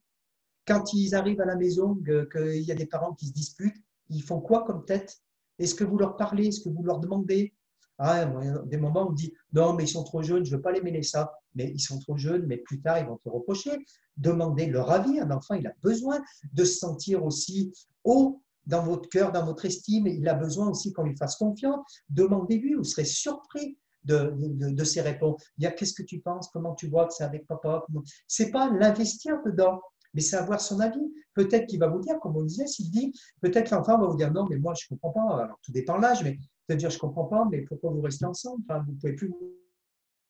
Quand ils arrivent à la maison, qu'il y a des parents qui se disputent, ils font quoi comme tête? Est-ce que vous leur parlez? Est-ce que vous leur demandez? Ah, des moments on dit non, mais ils sont trop jeunes, je ne veux pas les mêler ça. Mais ils sont trop jeunes, mais plus tard, ils vont te reprocher. Demandez leur avis. Un enfant, il a besoin de se sentir aussi haut dans votre cœur, dans votre estime. Il a besoin aussi qu'on lui fasse confiance. Demandez-lui, vous serez surpris de, de, ses réponses. Il y a qu'est-ce que tu penses, comment tu vois que c'est avec papa? C'est pas l'investir dedans, mais c'est avoir son avis. Peut-être qu'il va vous dire, comme on disait, s'il dit, peut-être l'enfant va vous dire non, mais moi je comprends pas. Alors tout dépend de l'âge, mais peut-être dire je comprends pas, mais pourquoi vous restez ensemble? Vous ne pouvez plus vous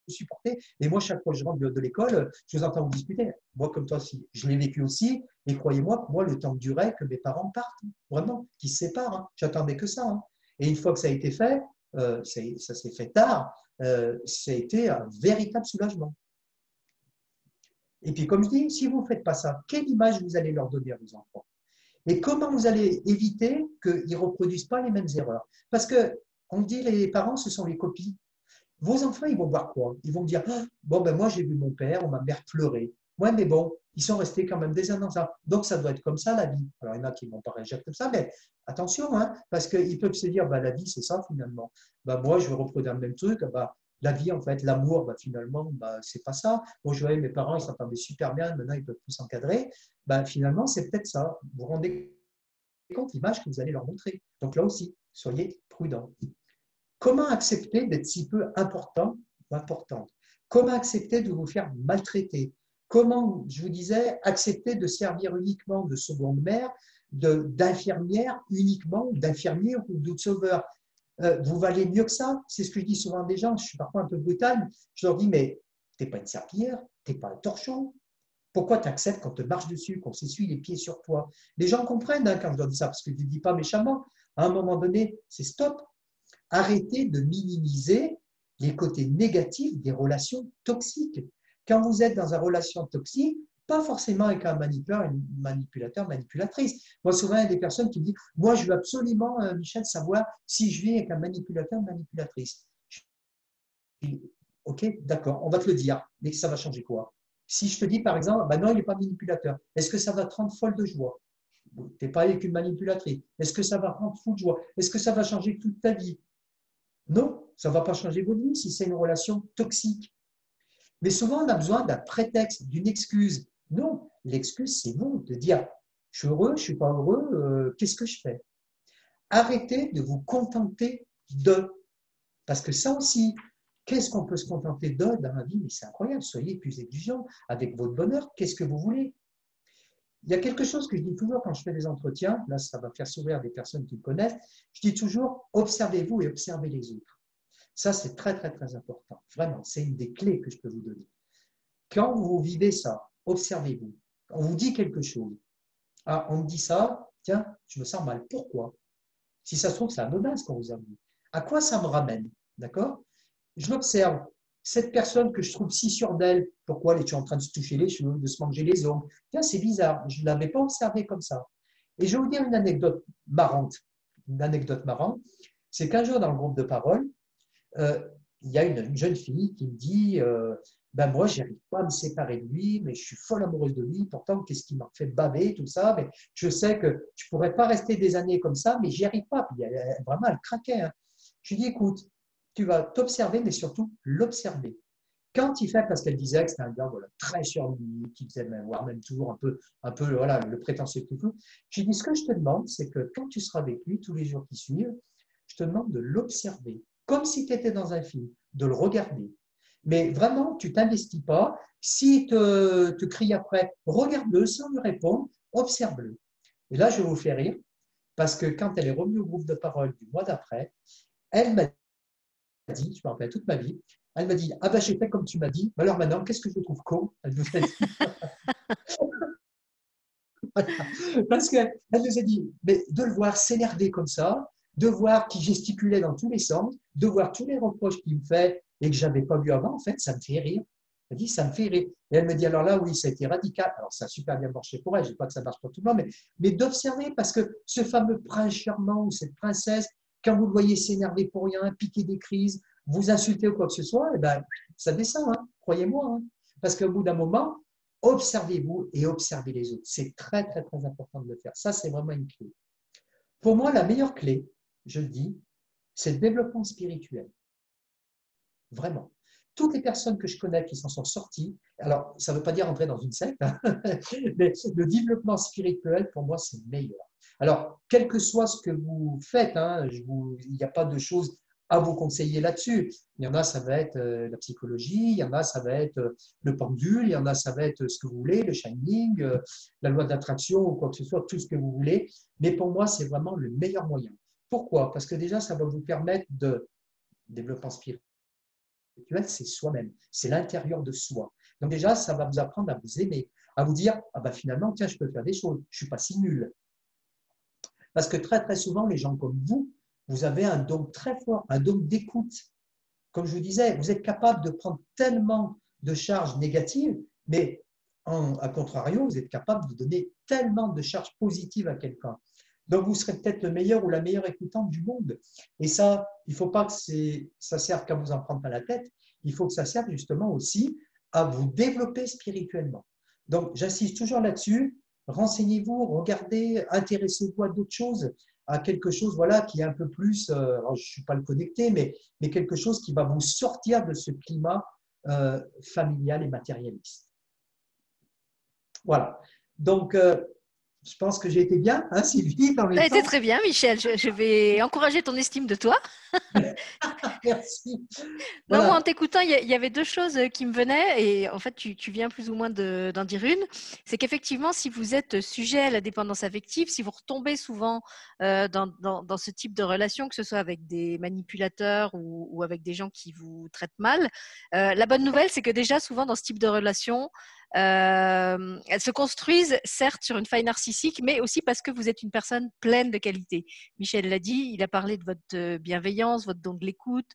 supporter. Et moi, chaque fois que je rentre de, l'école, je vous entends vous discuter. Moi, comme toi aussi, je l'ai vécu aussi. Et croyez-moi, moi, le temps durait que mes parents partent, vraiment, qu'ils se séparent. Hein. J'attendais que ça. Hein. Et une fois que ça a été fait, euh, ça s'est fait tard, euh, ça a été un véritable soulagement. Et puis, comme je dis, si vous ne faites pas ça, quelle image vous allez leur donner à vos enfants? Et comment vous allez éviter qu'ils ne reproduisent pas les mêmes erreurs? Parce que on dit les parents, ce sont les copies. Vos enfants, ils vont voir quoi? Ils vont dire ah, Bon, ben moi, j'ai vu mon père ou ma mère pleurer. Ouais, mais bon, ils sont restés quand même des années dans ça. Donc, ça doit être comme ça, la vie. Alors, il y en a qui vont pas réagir comme ça, mais attention, hein, parce qu'ils peuvent se dire bah, La vie, c'est ça, finalement. Bah, moi, je vais reproduire le même truc. Bah, la vie, en fait, l'amour, bah, finalement, bah, c'est pas ça. Moi, je voyais mes parents, ils s'entendaient super bien, maintenant, ils peuvent plus s'encadrer. Bah, finalement, c'est peut-être ça. Vous vous rendez compte l'image que vous allez leur montrer. Donc, là aussi, soyez prudents. Comment accepter d'être si peu important ou importante? Comment accepter de vous faire maltraiter? Comment, je vous disais, accepter de servir uniquement de seconde mère, d'infirmière uniquement, d'infirmière ou de sauveur? Vous valez mieux que ça C'est ce que je dis souvent à des gens. Je suis parfois un peu brutal. Je leur dis, mais tu n'es pas une serpillière, tu n'es pas un torchon. Pourquoi tu acceptes qu'on te marche dessus, qu'on s'essuie les pieds sur toi? Les gens comprennent hein, quand je leur dis ça, parce que je ne dis pas méchamment. À un moment donné, c'est stop. Arrêtez de minimiser les côtés négatifs des relations toxiques. Quand vous êtes dans une relation toxique, pas forcément avec un manipulateur, une manipulateur, manipulatrice. Moi, souvent, il y a des personnes qui me disent Moi, je veux absolument, euh, Michel, savoir si je vis avec un manipulateur, manipulatrice. Ok, d'accord, on va te le dire, mais ça va changer quoi? Si je te dis, par exemple, bah non, il n'est pas manipulateur, est-ce que ça va te rendre folle de joie? Tu n'es pas avec une manipulatrice. Est-ce que ça va rendre fou de joie? Est-ce que ça va changer toute ta vie? Non, ça ne va pas changer votre vie si c'est une relation toxique. Mais souvent, on a besoin d'un prétexte, d'une excuse. Non, l'excuse, c'est vous, de dire je suis heureux, je ne suis pas heureux, euh, qu'est-ce que je fais? Arrêtez de vous contenter de. Parce que ça aussi, qu'est-ce qu'on peut se contenter de dans la vie? Mais c'est incroyable, soyez plus exigeants avec votre bonheur, qu'est-ce que vous voulez? Il y a quelque chose que je dis toujours quand je fais des entretiens, là ça va faire sourire des personnes qui me connaissent, je dis toujours observez-vous et observez les autres. Ça c'est très très très important, vraiment, c'est une des clés que je peux vous donner. Quand vous vivez ça, observez-vous. On vous dit quelque chose. Ah, on me dit ça, tiens, je me sens mal. Pourquoi? Si ça se trouve, c'est anodin ce qu'on vous a dit. À quoi ça me ramène? D'accord? Je l'observe cette personne que je trouve si sûre d'elle, pourquoi elle est en train de se toucher les cheveux, de se manger les ongles? Tiens, c'est bizarre, je ne l'avais pas observé comme ça. Et je vais vous dire une anecdote marrante. Une anecdote marrante, c'est qu'un jour dans le groupe de parole, euh, il y a une, jeune fille qui me dit euh, ben moi, j'arrive pas à me séparer de lui, mais je suis folle amoureuse de lui. Pourtant, qu'est-ce qui m'a fait baver, tout ça? Mais je sais que je pourrais pas rester des années comme ça, mais j'y arrive pas. Puis, vraiment, elle craquait. Hein. Je lui dis, écoute, tu vas t'observer, mais surtout l'observer. Quand il fait, parce qu'elle disait que c'était un gars voilà, très sur lui, qui faisait même, voire même toujours un peu, un peu voilà, le prétentieux tout, tout, j'ai dit ce que je te demande, c'est que quand tu seras avec lui tous les jours qui suivent, je te demande de l'observer, comme si tu étais dans un film, de le regarder. Mais vraiment, tu t'investis pas. S'il te, te crie après, regarde-le sans lui répondre, observe-le. Et là, je vous faire rire, parce que quand elle est revenue au groupe de parole du mois d'après, elle m'a dit, je me rappelle toute ma vie, elle m'a dit Ah ben j'ai fait comme tu m'as dit, alors maintenant, qu'est-ce que je trouve con? Elle nous a. Parce qu'elle nous a dit mais de le voir s'énerver comme ça, de voir qu'il gesticulait dans tous les sens, de voir tous les reproches qu'il me fait et que je n'avais pas vu avant, en fait, ça me fait rire. Elle dit, ça me fait rire. Et elle me dit, alors là, oui, ça a été radical. Alors, ça a super bien marché pour elle. Je ne dis pas que ça marche pour tout le monde, mais, d'observer, parce que ce fameux prince charmant ou cette princesse, quand vous le voyez s'énerver pour rien, piquer des crises, vous insulter ou quoi que ce soit, eh ben, ça descend, hein, croyez-moi. Hein. Parce qu'au bout d'un moment, observez-vous et observez les autres. C'est très, très, très important de le faire. Ça, c'est vraiment une clé. Pour moi, la meilleure clé, je le dis, c'est le développement spirituel. Vraiment. Toutes les personnes que je connais qui s'en sont sorties, alors ça ne veut pas dire entrer dans une secte, hein, mais le développement spirituel, pour moi, c'est meilleur. Alors, quel que soit ce que vous faites, hein, il n'y a pas de choses à vous conseiller là-dessus. Il y en a, ça va être euh, la psychologie, il y en a, ça va être euh, le pendule, il y en a, ça va être ce que vous voulez, le shining, euh, la loi d'attraction ou quoi que ce soit, tout ce que vous voulez. Mais pour moi, c'est vraiment le meilleur moyen. Pourquoi? Parce que déjà, ça va vous permettre de développement spirituel c'est soi-même, c'est l'intérieur de soi. Donc déjà, ça va vous apprendre à vous aimer, à vous dire, ah ben finalement, tiens, je peux faire des choses, je ne suis pas si nul. Parce que très très souvent, les gens comme vous, vous avez un don très fort, un don d'écoute. Comme je vous disais, vous êtes capable de prendre tellement de charges négatives, mais à contrario, vous êtes capable de donner tellement de charges positives à quelqu'un. Donc, vous serez peut-être le meilleur ou la meilleure écoutante du monde. Et ça, il ne faut pas que ça serve qu'à vous en prendre à la tête. Il faut que ça serve justement aussi à vous développer spirituellement. Donc, j'insiste toujours là-dessus. Renseignez-vous, regardez, intéressez-vous à d'autres choses, à quelque chose voilà, qui est un peu plus, euh, je ne suis pas le connecté, mais, mais quelque chose qui va vous sortir de ce climat euh, familial et matérialiste. Voilà. Donc, euh, je pense que j'ai été bien, hein, Sylvie Tu as été très bien, Michel. Je, vais encourager ton estime de toi. Merci. Non, moi, en t'écoutant, il y, avait deux choses qui me venaient, et en fait, tu, viens plus ou moins d'en dire une. C'est qu'effectivement, si vous êtes sujet à la dépendance affective, si vous retombez souvent euh, dans, ce type de relation, que ce soit avec des manipulateurs ou, avec des gens qui vous traitent mal, euh, la bonne nouvelle, c'est que déjà, souvent, dans ce type de relation, euh, elles se construisent certes sur une faille narcissique, mais aussi parce que vous êtes une personne pleine de qualités. Michel l'a dit, il a parlé de votre bienveillance, votre don de l'écoute,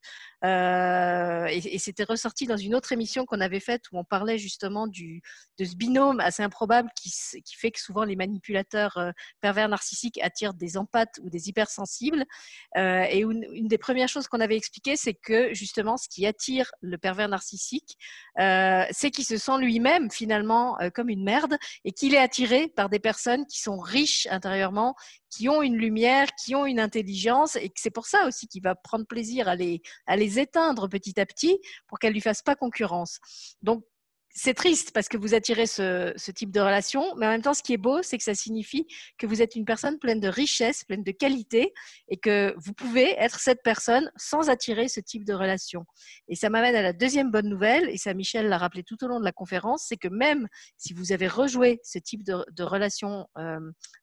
euh, et, c'était ressorti dans une autre émission qu'on avait faite où on parlait justement du, de ce binôme assez improbable qui, fait que souvent les manipulateurs euh, pervers narcissiques attirent des empathes ou des hypersensibles. et une, une, des premières choses qu'on avait expliquées, c'est que justement ce qui attire le pervers narcissique, c'est qu'il se sent lui-même finalement finalement euh, comme une merde et qu'il est attiré par des personnes qui sont riches intérieurement, qui ont une lumière, qui ont une intelligence et que c'est pour ça aussi qu'il va prendre plaisir à les, à les éteindre petit à petit pour qu'elles lui fassent pas concurrence. Donc c'est triste parce que vous attirez ce, type de relation, mais en même temps, ce qui est beau, c'est que ça signifie que vous êtes une personne pleine de richesse, pleine de qualité, et que vous pouvez être cette personne sans attirer ce type de relation. Et ça m'amène à la deuxième bonne nouvelle, et ça Michel l'a rappelé tout au long de la conférence, c'est que même si vous avez rejoué ce type de, relation euh,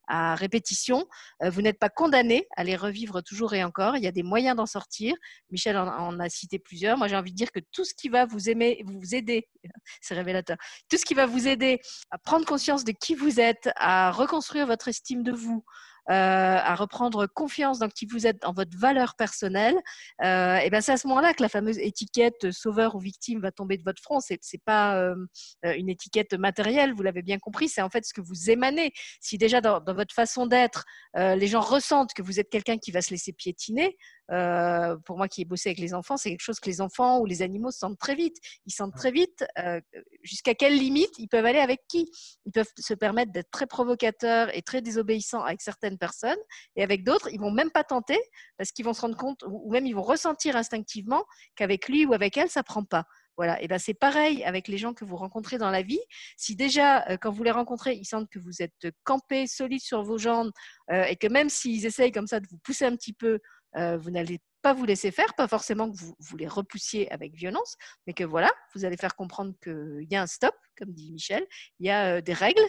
à répétition, euh, vous n'êtes pas condamné à les revivre toujours et encore. Il y a des moyens d'en sortir. Michel en, a cité plusieurs. Moi, j'ai envie de dire que tout ce qui va vous aimer, vous aider, c'est révélateur, tout ce qui va vous aider à prendre conscience de qui vous êtes, à reconstruire votre estime de vous, à reprendre confiance dans qui vous êtes, dans votre valeur personnelle, euh, et ben c'est à ce moment-là que la fameuse étiquette sauveur ou victime va tomber de votre front. C'est pas euh, une étiquette matérielle, vous l'avez bien compris, c'est en fait ce que vous émanez. Si déjà dans votre façon d'être, les gens ressentent que vous êtes quelqu'un qui va se laisser piétiner, euh, pour moi qui ai bossé avec les enfants, c'est quelque chose que les enfants ou les animaux sentent très vite. Ils sentent très vite euh, jusqu'à quelle limite ils peuvent aller avec qui. Ils peuvent se permettre d'être très provocateurs et très désobéissants avec certaines personnes et avec d'autres, ils vont même pas tenter parce qu'ils vont se rendre compte ou même ils vont ressentir instinctivement qu'avec lui ou avec elle, ça prend pas. Voilà, et ben c'est pareil avec les gens que vous rencontrez dans la vie. Si déjà, euh, quand vous les rencontrez, ils sentent que vous êtes campé, solide sur vos jambes, et que même s'ils essayent comme ça de vous pousser un petit peu, euh, vous n'allez pas vous laisser faire, pas forcément que vous, vous les repoussiez avec violence, mais que voilà, vous allez faire comprendre qu'il y a un stop, comme dit Michel, il y a euh, des règles,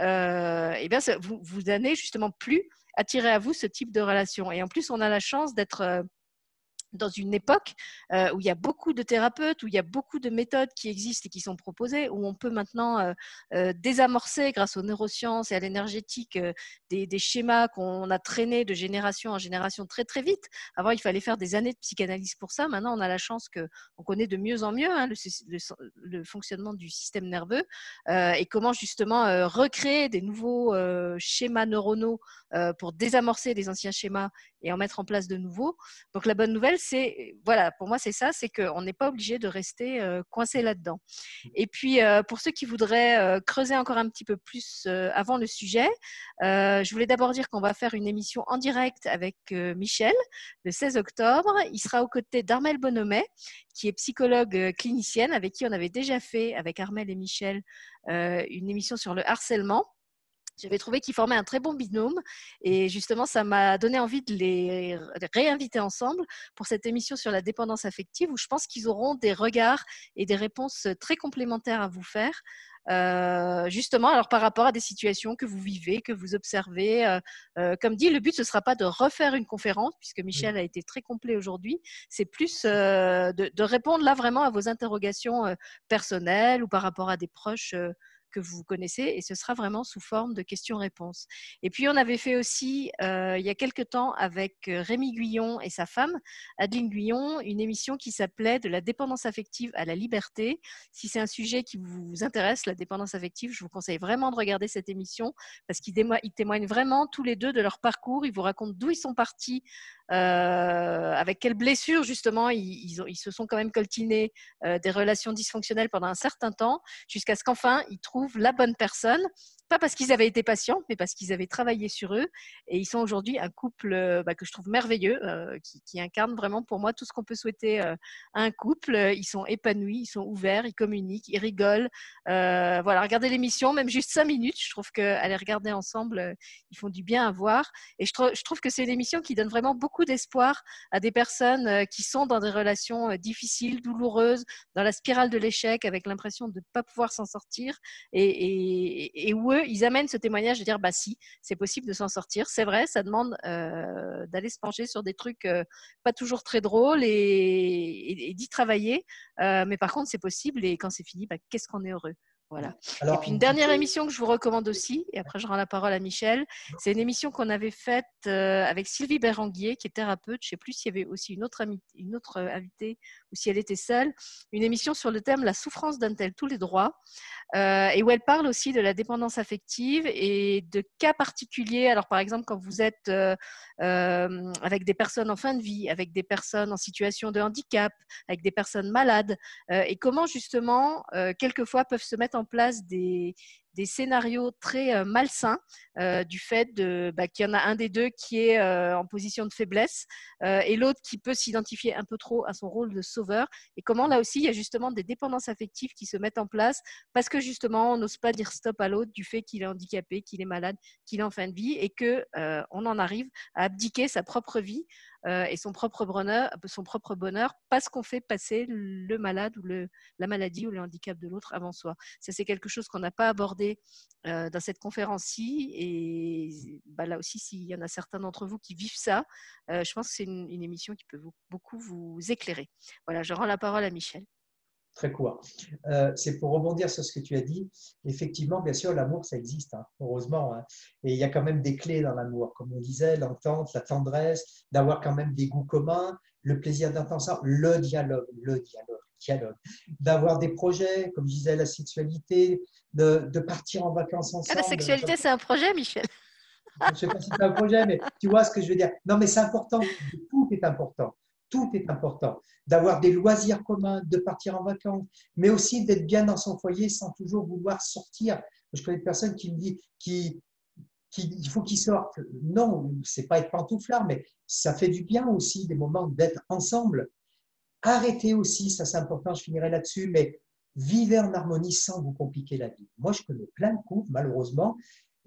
euh, et bien vous, vous n'allez justement plus attirer à vous ce type de relation. Et en plus, on a la chance d'être dans une époque euh, où il y a beaucoup de thérapeutes, où il y a beaucoup de méthodes qui existent et qui sont proposées, où on peut maintenant euh, euh, désamorcer grâce aux neurosciences et à l'énergétique des, schémas qu'on a traînés de génération en génération très très vite. Avant, il fallait faire des années de psychanalyse pour ça. Maintenant, on a la chance qu'on connaît de mieux en mieux hein, le, fonctionnement du système nerveux et comment justement recréer des nouveaux schémas neuronaux pour désamorcer les anciens schémas et en mettre en place de nouveaux. Donc la bonne nouvelle, c'est, voilà, pour moi c'est ça, c'est qu'on n'est pas obligé de rester euh, coincé là-dedans. Mmh. Et puis euh, pour ceux qui voudraient euh, creuser encore un petit peu plus avant le sujet, je voulais d'abord dire qu'on va faire une émission en direct avec Michel le 16 octobre. Il sera aux côtés d'Armel Bonomet, qui est psychologue clinicienne, avec qui on avait déjà fait, avec Armel et Michel, une émission sur le harcèlement. J'avais trouvé qu'ils formaient un très bon binôme et justement, ça m'a donné envie de les réinviter ensemble pour cette émission sur la dépendance affective où je pense qu'ils auront des regards et des réponses très complémentaires à vous faire. Euh, justement, alors par rapport à des situations que vous vivez, que vous observez. Euh, euh, comme dit, le but, ce ne sera pas de refaire une conférence, puisque Michel a été très complet aujourd'hui. C'est plus de, de, répondre là vraiment à vos interrogations personnelles ou par rapport à des proches que vous connaissez et ce sera vraiment sous forme de questions-réponses. Et puis on avait fait aussi euh, il y a quelque temps avec euh, Rémi Guyon et sa femme, Adeline Guyon, une émission qui s'appelait De la dépendance affective à la liberté. Si c'est un sujet qui vous intéresse, la dépendance affective, je vous conseille vraiment de regarder cette émission parce qu'ils témoignent vraiment tous les deux de leur parcours. Ils vous racontent d'où ils sont partis euh, avec quelles blessures justement ils, se sont quand même coltinés des relations dysfonctionnelles pendant un certain temps, jusqu'à ce qu'enfin ils trouvent la bonne personne pas parce qu'ils avaient été patients, mais parce qu'ils avaient travaillé sur eux. Et ils sont aujourd'hui un couple euh, bah, que je trouve merveilleux, euh, qui, incarne vraiment pour moi tout ce qu'on peut souhaiter euh, à un couple. Ils sont épanouis, ils sont ouverts, ils communiquent, ils rigolent. voilà, regardez l'émission, même juste cinq minutes. Je trouve qu'à regarder ensemble, ils font du bien à voir. Et je, trouve que c'est une émission qui donne vraiment beaucoup d'espoir à des personnes qui sont dans des relations difficiles, douloureuses, dans la spirale de l'échec, avec l'impression de ne pas pouvoir s'en sortir, et, et, et ils amènent ce témoignage de dire bah si, c'est possible de s'en sortir. C'est vrai, ça demande euh, d'aller se pencher sur des trucs euh, pas toujours très drôles et, d'y travailler. Euh, mais par contre, c'est possible et quand c'est fini, bah, qu'est-ce qu'on est heureux? Voilà. et puis une dernière émission que je vous recommande aussi, et après je rends la parole à Michel, c'est une émission qu'on avait faite avec Sylvie Béranguier, qui est thérapeute. Je ne sais plus s'il y avait aussi une autre, une autre invitée ou si elle était seule. Une émission sur le thème La souffrance d'un tel, tous les droits? Euh, et où elle parle aussi de la dépendance affective et de cas particuliers. Alors, par exemple, quand vous êtes euh, euh, avec des personnes en fin de vie, avec des personnes en situation de handicap, avec des personnes malades, et comment justement, quelquefois, peuvent se mettre en place des, des scénarios très euh, malsains euh, du fait bah, qu'il y en a un des deux qui est euh, en position de faiblesse et l'autre qui peut s'identifier un peu trop à son rôle de sauveur. Et comment là aussi, il y a justement des dépendances affectives qui se mettent en place parce que justement, on n'ose pas dire stop à l'autre du fait qu'il est handicapé, qu'il est malade, qu'il est en fin de vie et que on en arrive à abdiquer sa propre vie et son propre bonheur, son propre bonheur parce qu'on fait passer le malade ou la maladie ou le handicap de l'autre avant soi. Ça, c'est quelque chose qu'on n'a pas abordé euh, dans cette conférence-ci. Et bah, là aussi, s'il y en a certains d'entre vous qui vivent ça, euh, je pense que c'est une, émission qui peut beaucoup vous éclairer. Voilà, je rends la parole à Michel très court. Euh, c'est pour rebondir sur ce que tu as dit. Effectivement, bien sûr, l'amour, ça existe, hein, heureusement. Hein. Et il y a quand même des clés dans l'amour, comme on disait, l'entente, la tendresse, d'avoir quand même des goûts communs, le plaisir d'être ensemble, le dialogue, le dialogue, dialogue, d'avoir des projets, comme je disais, la sexualité, de, de partir en vacances ensemble. Ah, la sexualité, c'est un projet, Michel. Je ne sais pas si c'est un projet, mais tu vois ce que je veux dire. Non, mais c'est important. Tout est important tout est important. D'avoir des loisirs communs, de partir en vacances, mais aussi d'être bien dans son foyer sans toujours vouloir sortir. Je connais des personnes qui me disent qu'il qui, faut qu'ils sortent. Non, c'est pas être pantouflard, mais ça fait du bien aussi des moments d'être ensemble. Arrêtez aussi, ça c'est important, je finirai là-dessus, mais vivez en harmonie sans vous compliquer la vie. Moi, je connais plein de couples, malheureusement,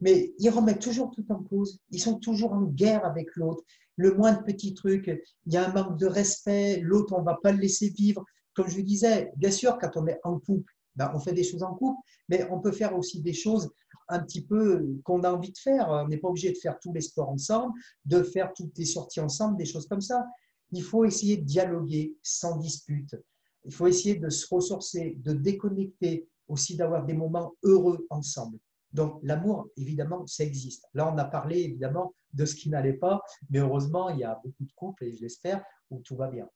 mais ils remettent toujours tout en cause. Ils sont toujours en guerre avec l'autre le moindre petit truc, il y a un manque de respect, l'autre, on ne va pas le laisser vivre. Comme je disais, bien sûr, quand on est en couple, ben, on fait des choses en couple, mais on peut faire aussi des choses un petit peu qu'on a envie de faire. On n'est pas obligé de faire tous les sports ensemble, de faire toutes les sorties ensemble, des choses comme ça. Il faut essayer de dialoguer sans dispute. Il faut essayer de se ressourcer, de déconnecter, aussi d'avoir des moments heureux ensemble. Donc l'amour, évidemment, ça existe. Là, on a parlé évidemment de ce qui n'allait pas, mais heureusement, il y a beaucoup de couples, et je l'espère, où tout va bien.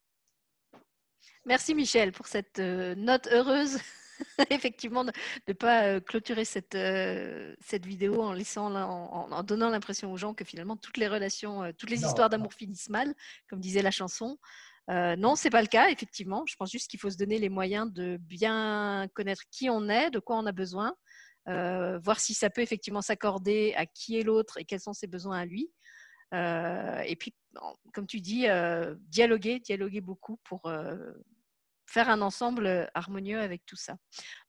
Merci Michel pour cette euh, note heureuse. Effectivement, de ne pas euh, clôturer cette, euh, cette vidéo en, laissant, en, donnant l'impression aux gens que finalement toutes les relations, toutes les histoires d'amour finissent mal, comme disait la chanson. non, c'est pas le cas, effectivement. Je pense juste qu'il faut se donner les moyens de bien connaître qui on est, de quoi on a besoin, euh, voir si ça peut effectivement s'accorder à qui est l'autre et quels sont ses besoins à lui. Euh, et puis, comme tu dis, euh, dialoguer, dialoguer beaucoup pour faire un ensemble harmonieux avec tout ça.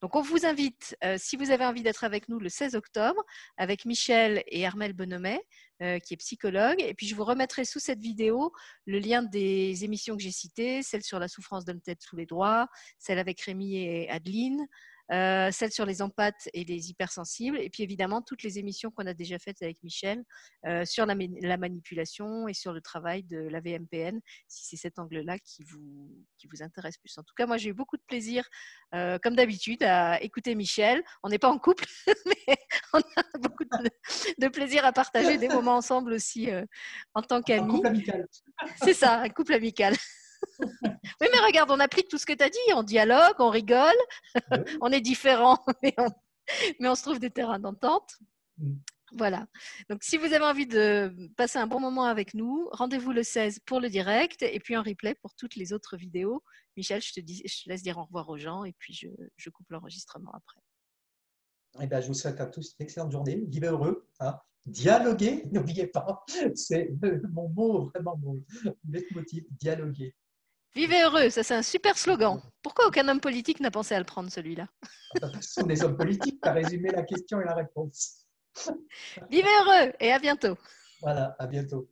Donc, on vous invite, si vous avez envie d'être avec nous le 16 octobre, avec Michel et Armel Bonhomet, qui est psychologue. Et puis, je vous remettrai sous cette vidéo le lien des émissions que j'ai citées, celle sur la souffrance d'un tête sous les droits, celle avec Rémi et Adeline, euh, celle sur les empaths et les hypersensibles, et puis évidemment toutes les émissions qu'on a déjà faites avec Michel euh, sur la, manipulation et sur le travail de la VMPN, si c'est cet angle-là qui vous, qui vous intéresse plus. En tout cas, moi j'ai eu beaucoup de plaisir, euh, comme d'habitude, à écouter Michel. On n'est pas en couple, mais on a beaucoup de, plaisir à partager des moments ensemble aussi en tant qu'amis. Un couple amical. C'est ça, un couple amical. oui, mais regarde, on applique tout ce que tu as dit. On dialogue, on rigole, on est différents, mais on, se trouve des terrains d'entente. Mm. Voilà. Donc, si vous avez envie de passer un bon moment avec nous, rendez-vous le 16 pour le direct et puis en replay pour toutes les autres vidéos. Michel, je te, dis, je laisse dire au revoir aux gens et puis je, coupe l'enregistrement après. Eh ben, je vous souhaite à tous une excellente journée. Vivez heureux. Hein. Dialoguer, n'oubliez pas. C'est mon mot, vraiment mon motif. Dialoguer. Vivez heureux, ça c'est un super slogan. Pourquoi aucun homme politique n'a pensé à le prendre celui-là? Ce sont des hommes politiques, tu as résumé la question et la réponse. Vivez heureux et à bientôt. Voilà, à bientôt.